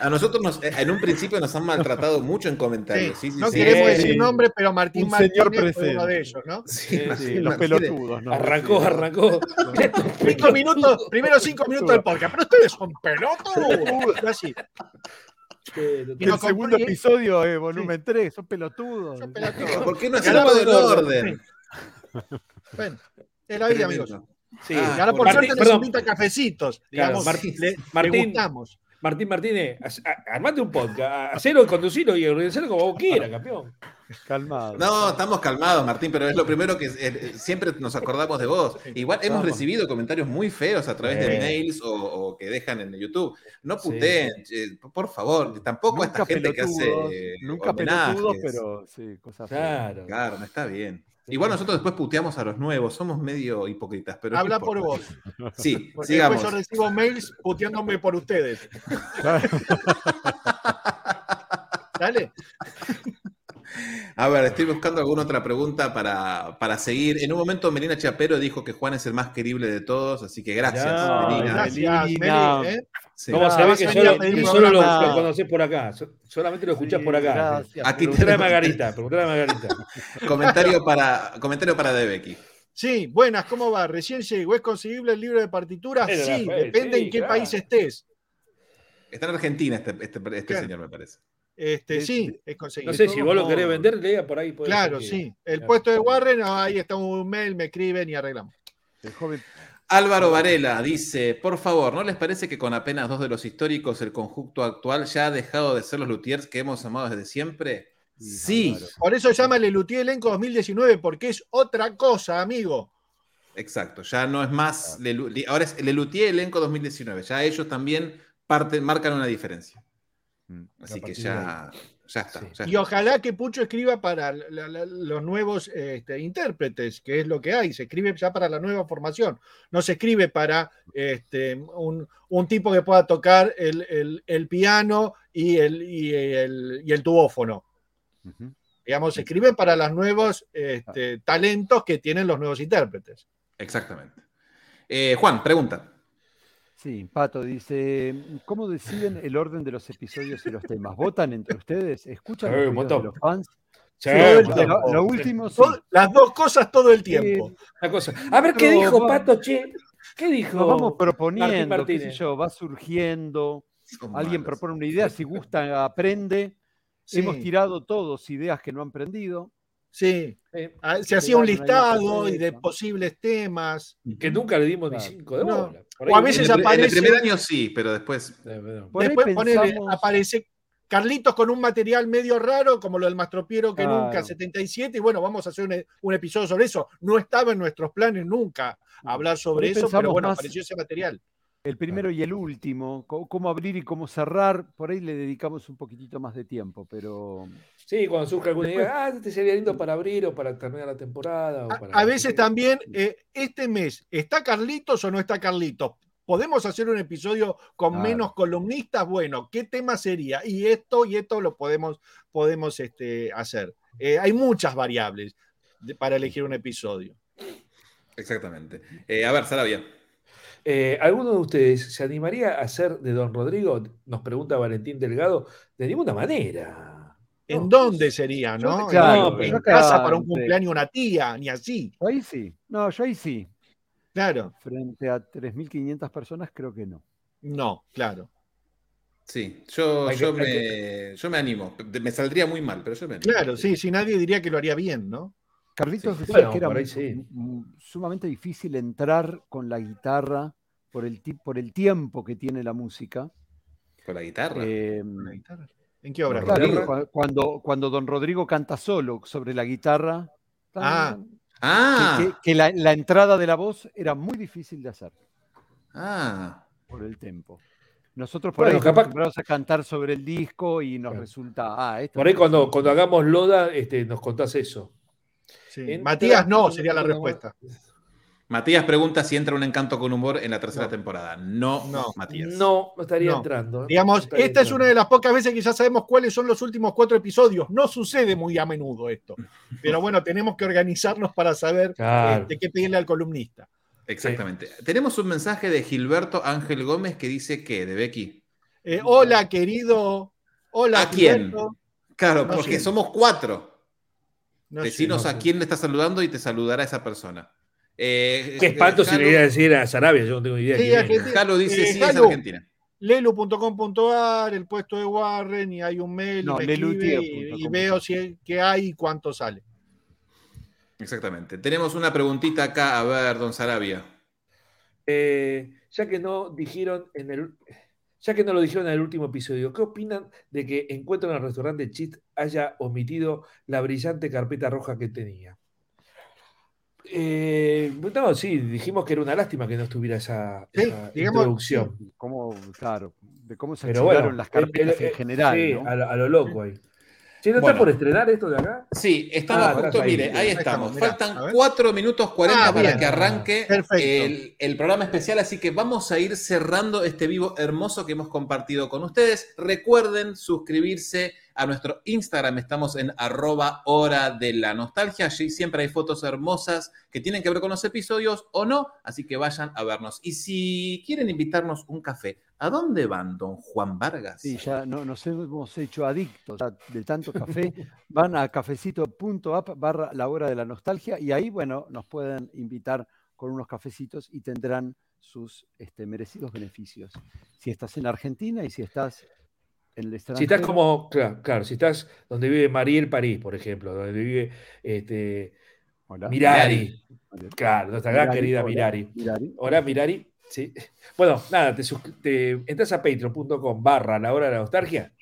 A nosotros nos, eh, en un principio nos han maltratado mucho en comentarios. Sí, sí, no sí. queremos Sí. decir nombres, pero Martín Un señor Martínez fue uno de ellos, ¿no? Sí, Sí, Martín Sí, los pelotudos, ¿no? Arrancó, arrancó. Cinco minutos, primero cinco minutos del podcast, pero ustedes son pelotudos. Así. El no segundo episodio, eh, volumen 3, son pelotudos. Son pelotudos. ¿Por qué no hacemos por del orden. orden? Bueno, es la vida, amigos. Sí. Ah, ahora por Martín, suerte nos perdón, invita a cafecitos. Claro, Digamos, Martín- le, le Martín- gustamos. Martín Martínez, armate un podcast, hacelo, conducilo y organizalo como vos quieras, campeón. Calmado. No, estamos calmados, Martín, pero es lo primero que eh, siempre nos acordamos de vos. Igual hemos recibido comentarios muy feos a través de Eh. mails o, o que dejan en YouTube. No Sí. puteen, che, por favor, tampoco a esta gente que hace nunca pelotudos, pero sí, cosas feas. Claro. Claro, no está bien. Igual nosotros después puteamos a los nuevos, somos medio hipócritas, pero Habla por vos. Sí, Porque sigamos. después yo recibo mails puteándome por ustedes. Dale. A ver, estoy buscando alguna otra pregunta para, para seguir. En un momento Melina Chapero dijo que Juan es el más querible de todos, así que gracias, Ya, Melina. Gracias, Melina. Meli, ¿eh? Sí. ¿Cómo sabés que solo, que solo lo, lo conocés por acá? So- solamente lo escuchás Sí, por acá. gracias. Aquí Preguntale a Margarita, preguntale a Margarita. Comentario para, comentario para Debeki. Sí, buenas, ¿cómo va? Recién llegó. ¿Es conseguible el libro de partituras? Era la Sí, fe, depende sí, en qué claro. país estés. Está en Argentina este, este, este Claro. señor, me parece. Este, sí, es conseguible. No sé, si vos lo querés vender, lea por ahí. Claro, sí. El Claro. puesto de Warren, ah, ahí está un mail, me escriben y arreglamos. El joven Álvaro Varela dice, por favor, ¿no les parece que con apenas dos de los históricos el conjunto actual ya ha dejado de ser los luthiers que hemos amado desde siempre? Sí, Álvaro. Por eso llama Lelutier Elenco 2019, porque es otra cosa, amigo. exacto, ya no es más, li- ahora es Lelutier Elenco 2019, ya ellos también parten, marcan una diferencia. Mm. Así que ya, ya está. Sí. ya Y ojalá que Pucho escriba para la- la- los nuevos este, intérpretes, que es lo que hay. Se escribe ya para la nueva formación. No se escribe para este, un, un tipo que pueda tocar el, el- el piano y el, y, el, y el tubófono. Digamos, se escribe para los nuevos este, talentos que tienen los nuevos intérpretes. Exactamente. Eh, Juan, pregunta. Sí, Pato dice, ¿cómo deciden el orden de los episodios y los temas? ¿Votan entre ustedes? ¿Escuchan los de los fans? Sí. Lo, lo último, sí. Las dos cosas todo el tiempo. una cosa. A ver qué Pero dijo va- Pato, che. ¿Qué dijo? Nos vamos proponiendo, qué sé Martínez? yo, va surgiendo, Son alguien malos. propone una idea, si gusta, aprende. Sí, Hemos tirado todos ideas que no han prendido. Sí. Eh, Ah, Se hacía un listado y de posibles temas. que nunca le dimos ni cinco de bola. O a veces En el, pri- en el aparece- primer año sí, pero después. Eh, Después ponele, pensamos- aparece Carlitos con un material medio raro, como lo del Mastropiero que Claro. nunca, 77, y bueno, vamos a hacer un, un episodio sobre eso. No estaba en nuestros planes nunca hablar sobre eso, pero bueno, más- apareció ese material. El primero y el último, cómo abrir y cómo cerrar, por ahí le dedicamos un poquitito más de tiempo, pero Sí, cuando surge alguna idea, ah, este sería lindo para abrir o para terminar la temporada. o A, para- a veces también, eh, este mes, ¿está Carlitos o no está Carlitos? ¿Podemos hacer un episodio con Claro. menos columnistas? Bueno, ¿qué tema sería? Y esto y esto lo podemos, podemos este, hacer. Eh, hay muchas variables de- para elegir un episodio. Exactamente. Eh, a ver, Sarabia. Eh, ¿Alguno de ustedes se animaría a ser de Don Rodrigo? Nos pregunta Valentín Delgado. De ninguna manera. ¿En No. dónde sería, Yo- no? claro, en pero en yo casa para un cumpleaños una tía, ni así. ahí sí. No, yo ahí sí. Claro, Frente a 3.500 personas, creo que no. no, claro. Sí, yo, que- yo, me, yo me animo. Me saldría muy mal, pero yo me animo. Claro, sí, sí, nadie diría que lo haría bien, ¿no? Carlitos Sí. decía Bueno, que era sí. sumamente difícil entrar con la guitarra por el, ti- por el tiempo que tiene la música. Con la guitarra. Eh, ¿En qué obra? claro, cuando, cuando Don Rodrigo canta solo sobre la guitarra, Ah. ah, que, que- que la, la entrada de la voz era muy difícil de hacer ah. por el tempo. Nosotros por Bueno, ahí capaz- estamos acostumbrados a cantar sobre el disco y nos Claro. resulta. Ah, esto Por ahí cuando, cuando hagamos Loda, este, nos contás eso. Sí. Matías no, sería la respuesta. Matías pregunta si entra un encanto con humor en la tercera No. temporada. No, No. Matías. No, no estaría No. entrando. ¿eh? Digamos, estaría esta es una de las pocas veces que ya sabemos cuáles son los últimos cuatro episodios. No sucede muy a menudo esto. Pero bueno, tenemos que organizarnos para saber Claro. este, qué pedirle al columnista. Exactamente. Tenemos un mensaje de Gilberto Ángel Gómez que dice que, de Becky. Eh, hola, querido. Hola, ¿A quién? Gilberto. Claro, No porque somos cuatro. No sé, Decinos no a sé. quién le está saludando y te saludará esa persona. Eh, Qué espanto si le iba a decir a Sarabia, yo no tengo idea. Sí, es. Argentina. Jalo dice Eh, sí, es Jalo. Argentina. lelu.com.ar, el puesto de Warren, y hay un mail, y No, veo si qué hay y cuánto sale. Exactamente. Tenemos una preguntita acá, a ver, don Sarabia. Eh, ya que no dijeron en el ya que no lo dijeron en el último episodio, ¿qué opinan de que Encuentro en el restaurante Chit haya omitido la brillante carpeta roja que tenía? Eh, no, sí, dijimos que era una lástima que no estuviera esa, Sí, esa digamos, introducción. Cómo, claro, de cómo se bueno, las el- carpetas el- en general. sí, ¿no? a, lo, a lo loco ahí. Si no Bueno. está por estrenar esto de acá. Sí, estaba Ah, justo, ahí. mire, ahí Ahí estamos. estamos, Faltan ver. 4 minutos 40 Ah, para bien. que arranque el, el programa especial, así que vamos a ir cerrando este vivo hermoso que hemos compartido con ustedes. Recuerden suscribirse a nuestro Instagram, estamos en arroba hora de la nostalgia, allí siempre hay fotos hermosas que tienen que ver con los episodios o no, así que vayan a vernos. Y si quieren invitarnos un café, ¿a dónde van, don Juan Vargas? Sí, ya no, nos hemos hecho adictos ya de tanto café. Van a cafecito.app barra la hora de la nostalgia y ahí, bueno, nos pueden invitar con unos cafecitos y tendrán sus este, merecidos beneficios. Si estás en Argentina y si estás en el Si extranjero. estás como, claro, claro, si estás donde vive Mariel París, por ejemplo, donde vive este, Hola. Mirari. Claro, nuestra gran Mirari, querida hola, Mirari. Mirari. Hola, Mirari. Sí. Bueno, nada, te, entras a patreon.com barra la hora de la nostalgia.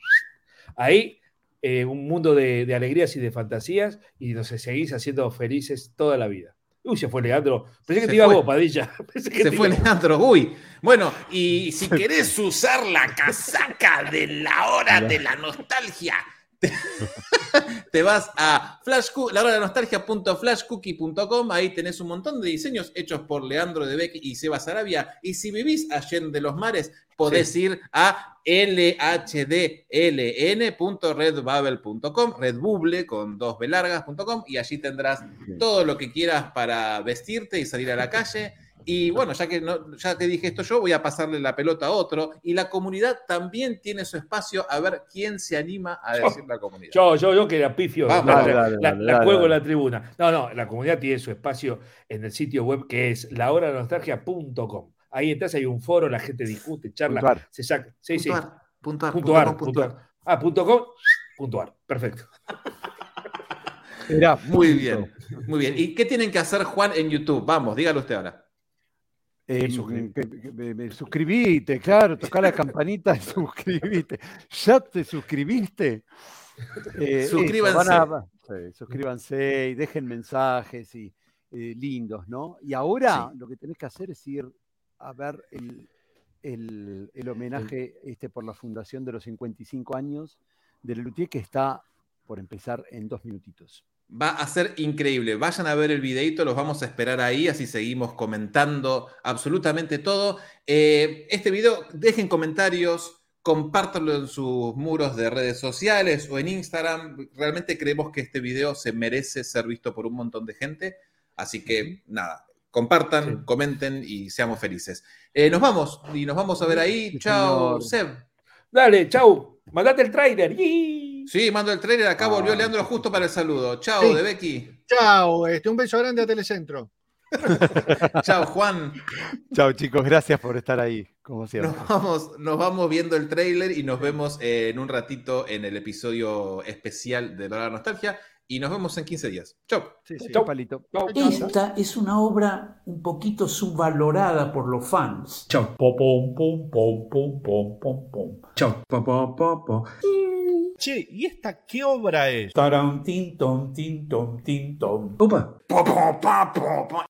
Ahí, eh, un mundo de, de alegrías y de fantasías y nos seguís haciendo felices toda la vida. Uy, se fue Leandro. Pensé que Se te iba fue. vos, Padilla. Pensé que Se fue iba- Leandro, uy. Bueno, y si querés usar la casaca de la hora de la nostalgia, te, vas a la hora de la nostalgia.flashcookie.com, ahí tenés un montón de diseños hechos por Leandro de Beck y Seba Sarabia. Y si vivís allende los mares, podés ir a lhdln.redbubble.com, redbubble con dos B largas.com, y allí tendrás todo lo que quieras para vestirte y salir a la calle. Y bueno, ya que, no, ya que dije esto yo, voy a pasarle la pelota a otro. Y la comunidad también tiene su espacio. A ver quién se anima a Yo. decir la comunidad. Yo, yo, yo que la pifio, Vamos, la, dale, la- dale, la- dale, la dale, juego en la tribuna. No, no, la comunidad tiene su espacio en el sitio web que es lahora-nostalgia.com. Ahí entras, hay un foro, la gente discute, charla, Puntuar. se saca. Sí, sí. Puntuar, puntuar, Puntuar, puntuar, puntuar. puntuar. Ah, punto com, puntuar. Perfecto. Era Muy bien, muy bien. ¿Y qué tienen que hacer Juan en YouTube? Vamos, dígalo usted ahora. Eh, que- que- suscribite, claro, toca la campanita y suscribite. ¿Ya te suscribiste? Eh, eso, Suscríbanse. van a- va- sí, suscríbanse y dejen mensajes y, eh, lindos, ¿no? Y ahora lo que tenés que hacer es ir a ver el, el- el homenaje este, por la fundación de los 55 años de Lelutier que está por empezar en dos minutitos. Va a ser increíble. Vayan a ver el videito, los vamos a esperar ahí, así seguimos comentando absolutamente todo. Eh, este video, dejen comentarios, compártanlo en sus muros de redes sociales o en Instagram. Realmente creemos que este video se merece ser visto por un montón de gente. Así que nada, compartan, Sí. comenten y seamos felices. Eh, nos vamos y nos vamos a ver ahí. Chao. Seb. Dale, chau. Mandate el trailer. ¡Yi! Sí, mando el trailer. Acá volvió Ah, Leandro justo para el saludo. Chao, Sí. de Becky. Chao, este, un beso grande a Telecentro. Chao, Juan. Chao chicos, gracias por estar ahí, como siempre. Nos vamos, nos vamos viendo el trailer y nos vemos eh, en un ratito en el episodio especial de la Nostalgia. Y nos vemos en 15 días. Chau. Sí, sí, Chau. palito. Chau. Esta es una obra un poquito subvalorada por los fans. Chau. Po, pom, pom, pom, pom, pom, pom, pom. Chau. Che, ¿y esta qué obra es? Taran, tin, ton, tin, ton, tin, ton. Opa. Po, po, pa, po, po.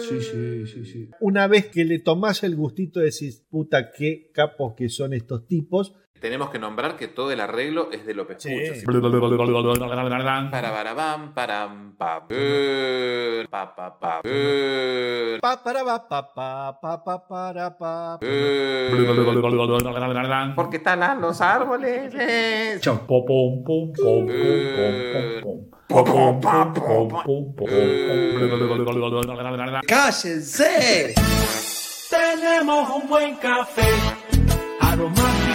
Sí, sí, sí, sí. Una vez que le tomás el gustito decís, puta, qué capos que son estos tipos. Tenemos que nombrar que todo el arreglo es de López Sí. Pucho. Para, para, bam, param, pa, bur, pa, pa, pa, bur, Pa, para, pa, pa, pa, pa, pa, para, pa. bur. Porque talan los árboles. eh. Pom, pom, pom, pom, pom, pom. ¡Cállense! Tenemos un buen café aromático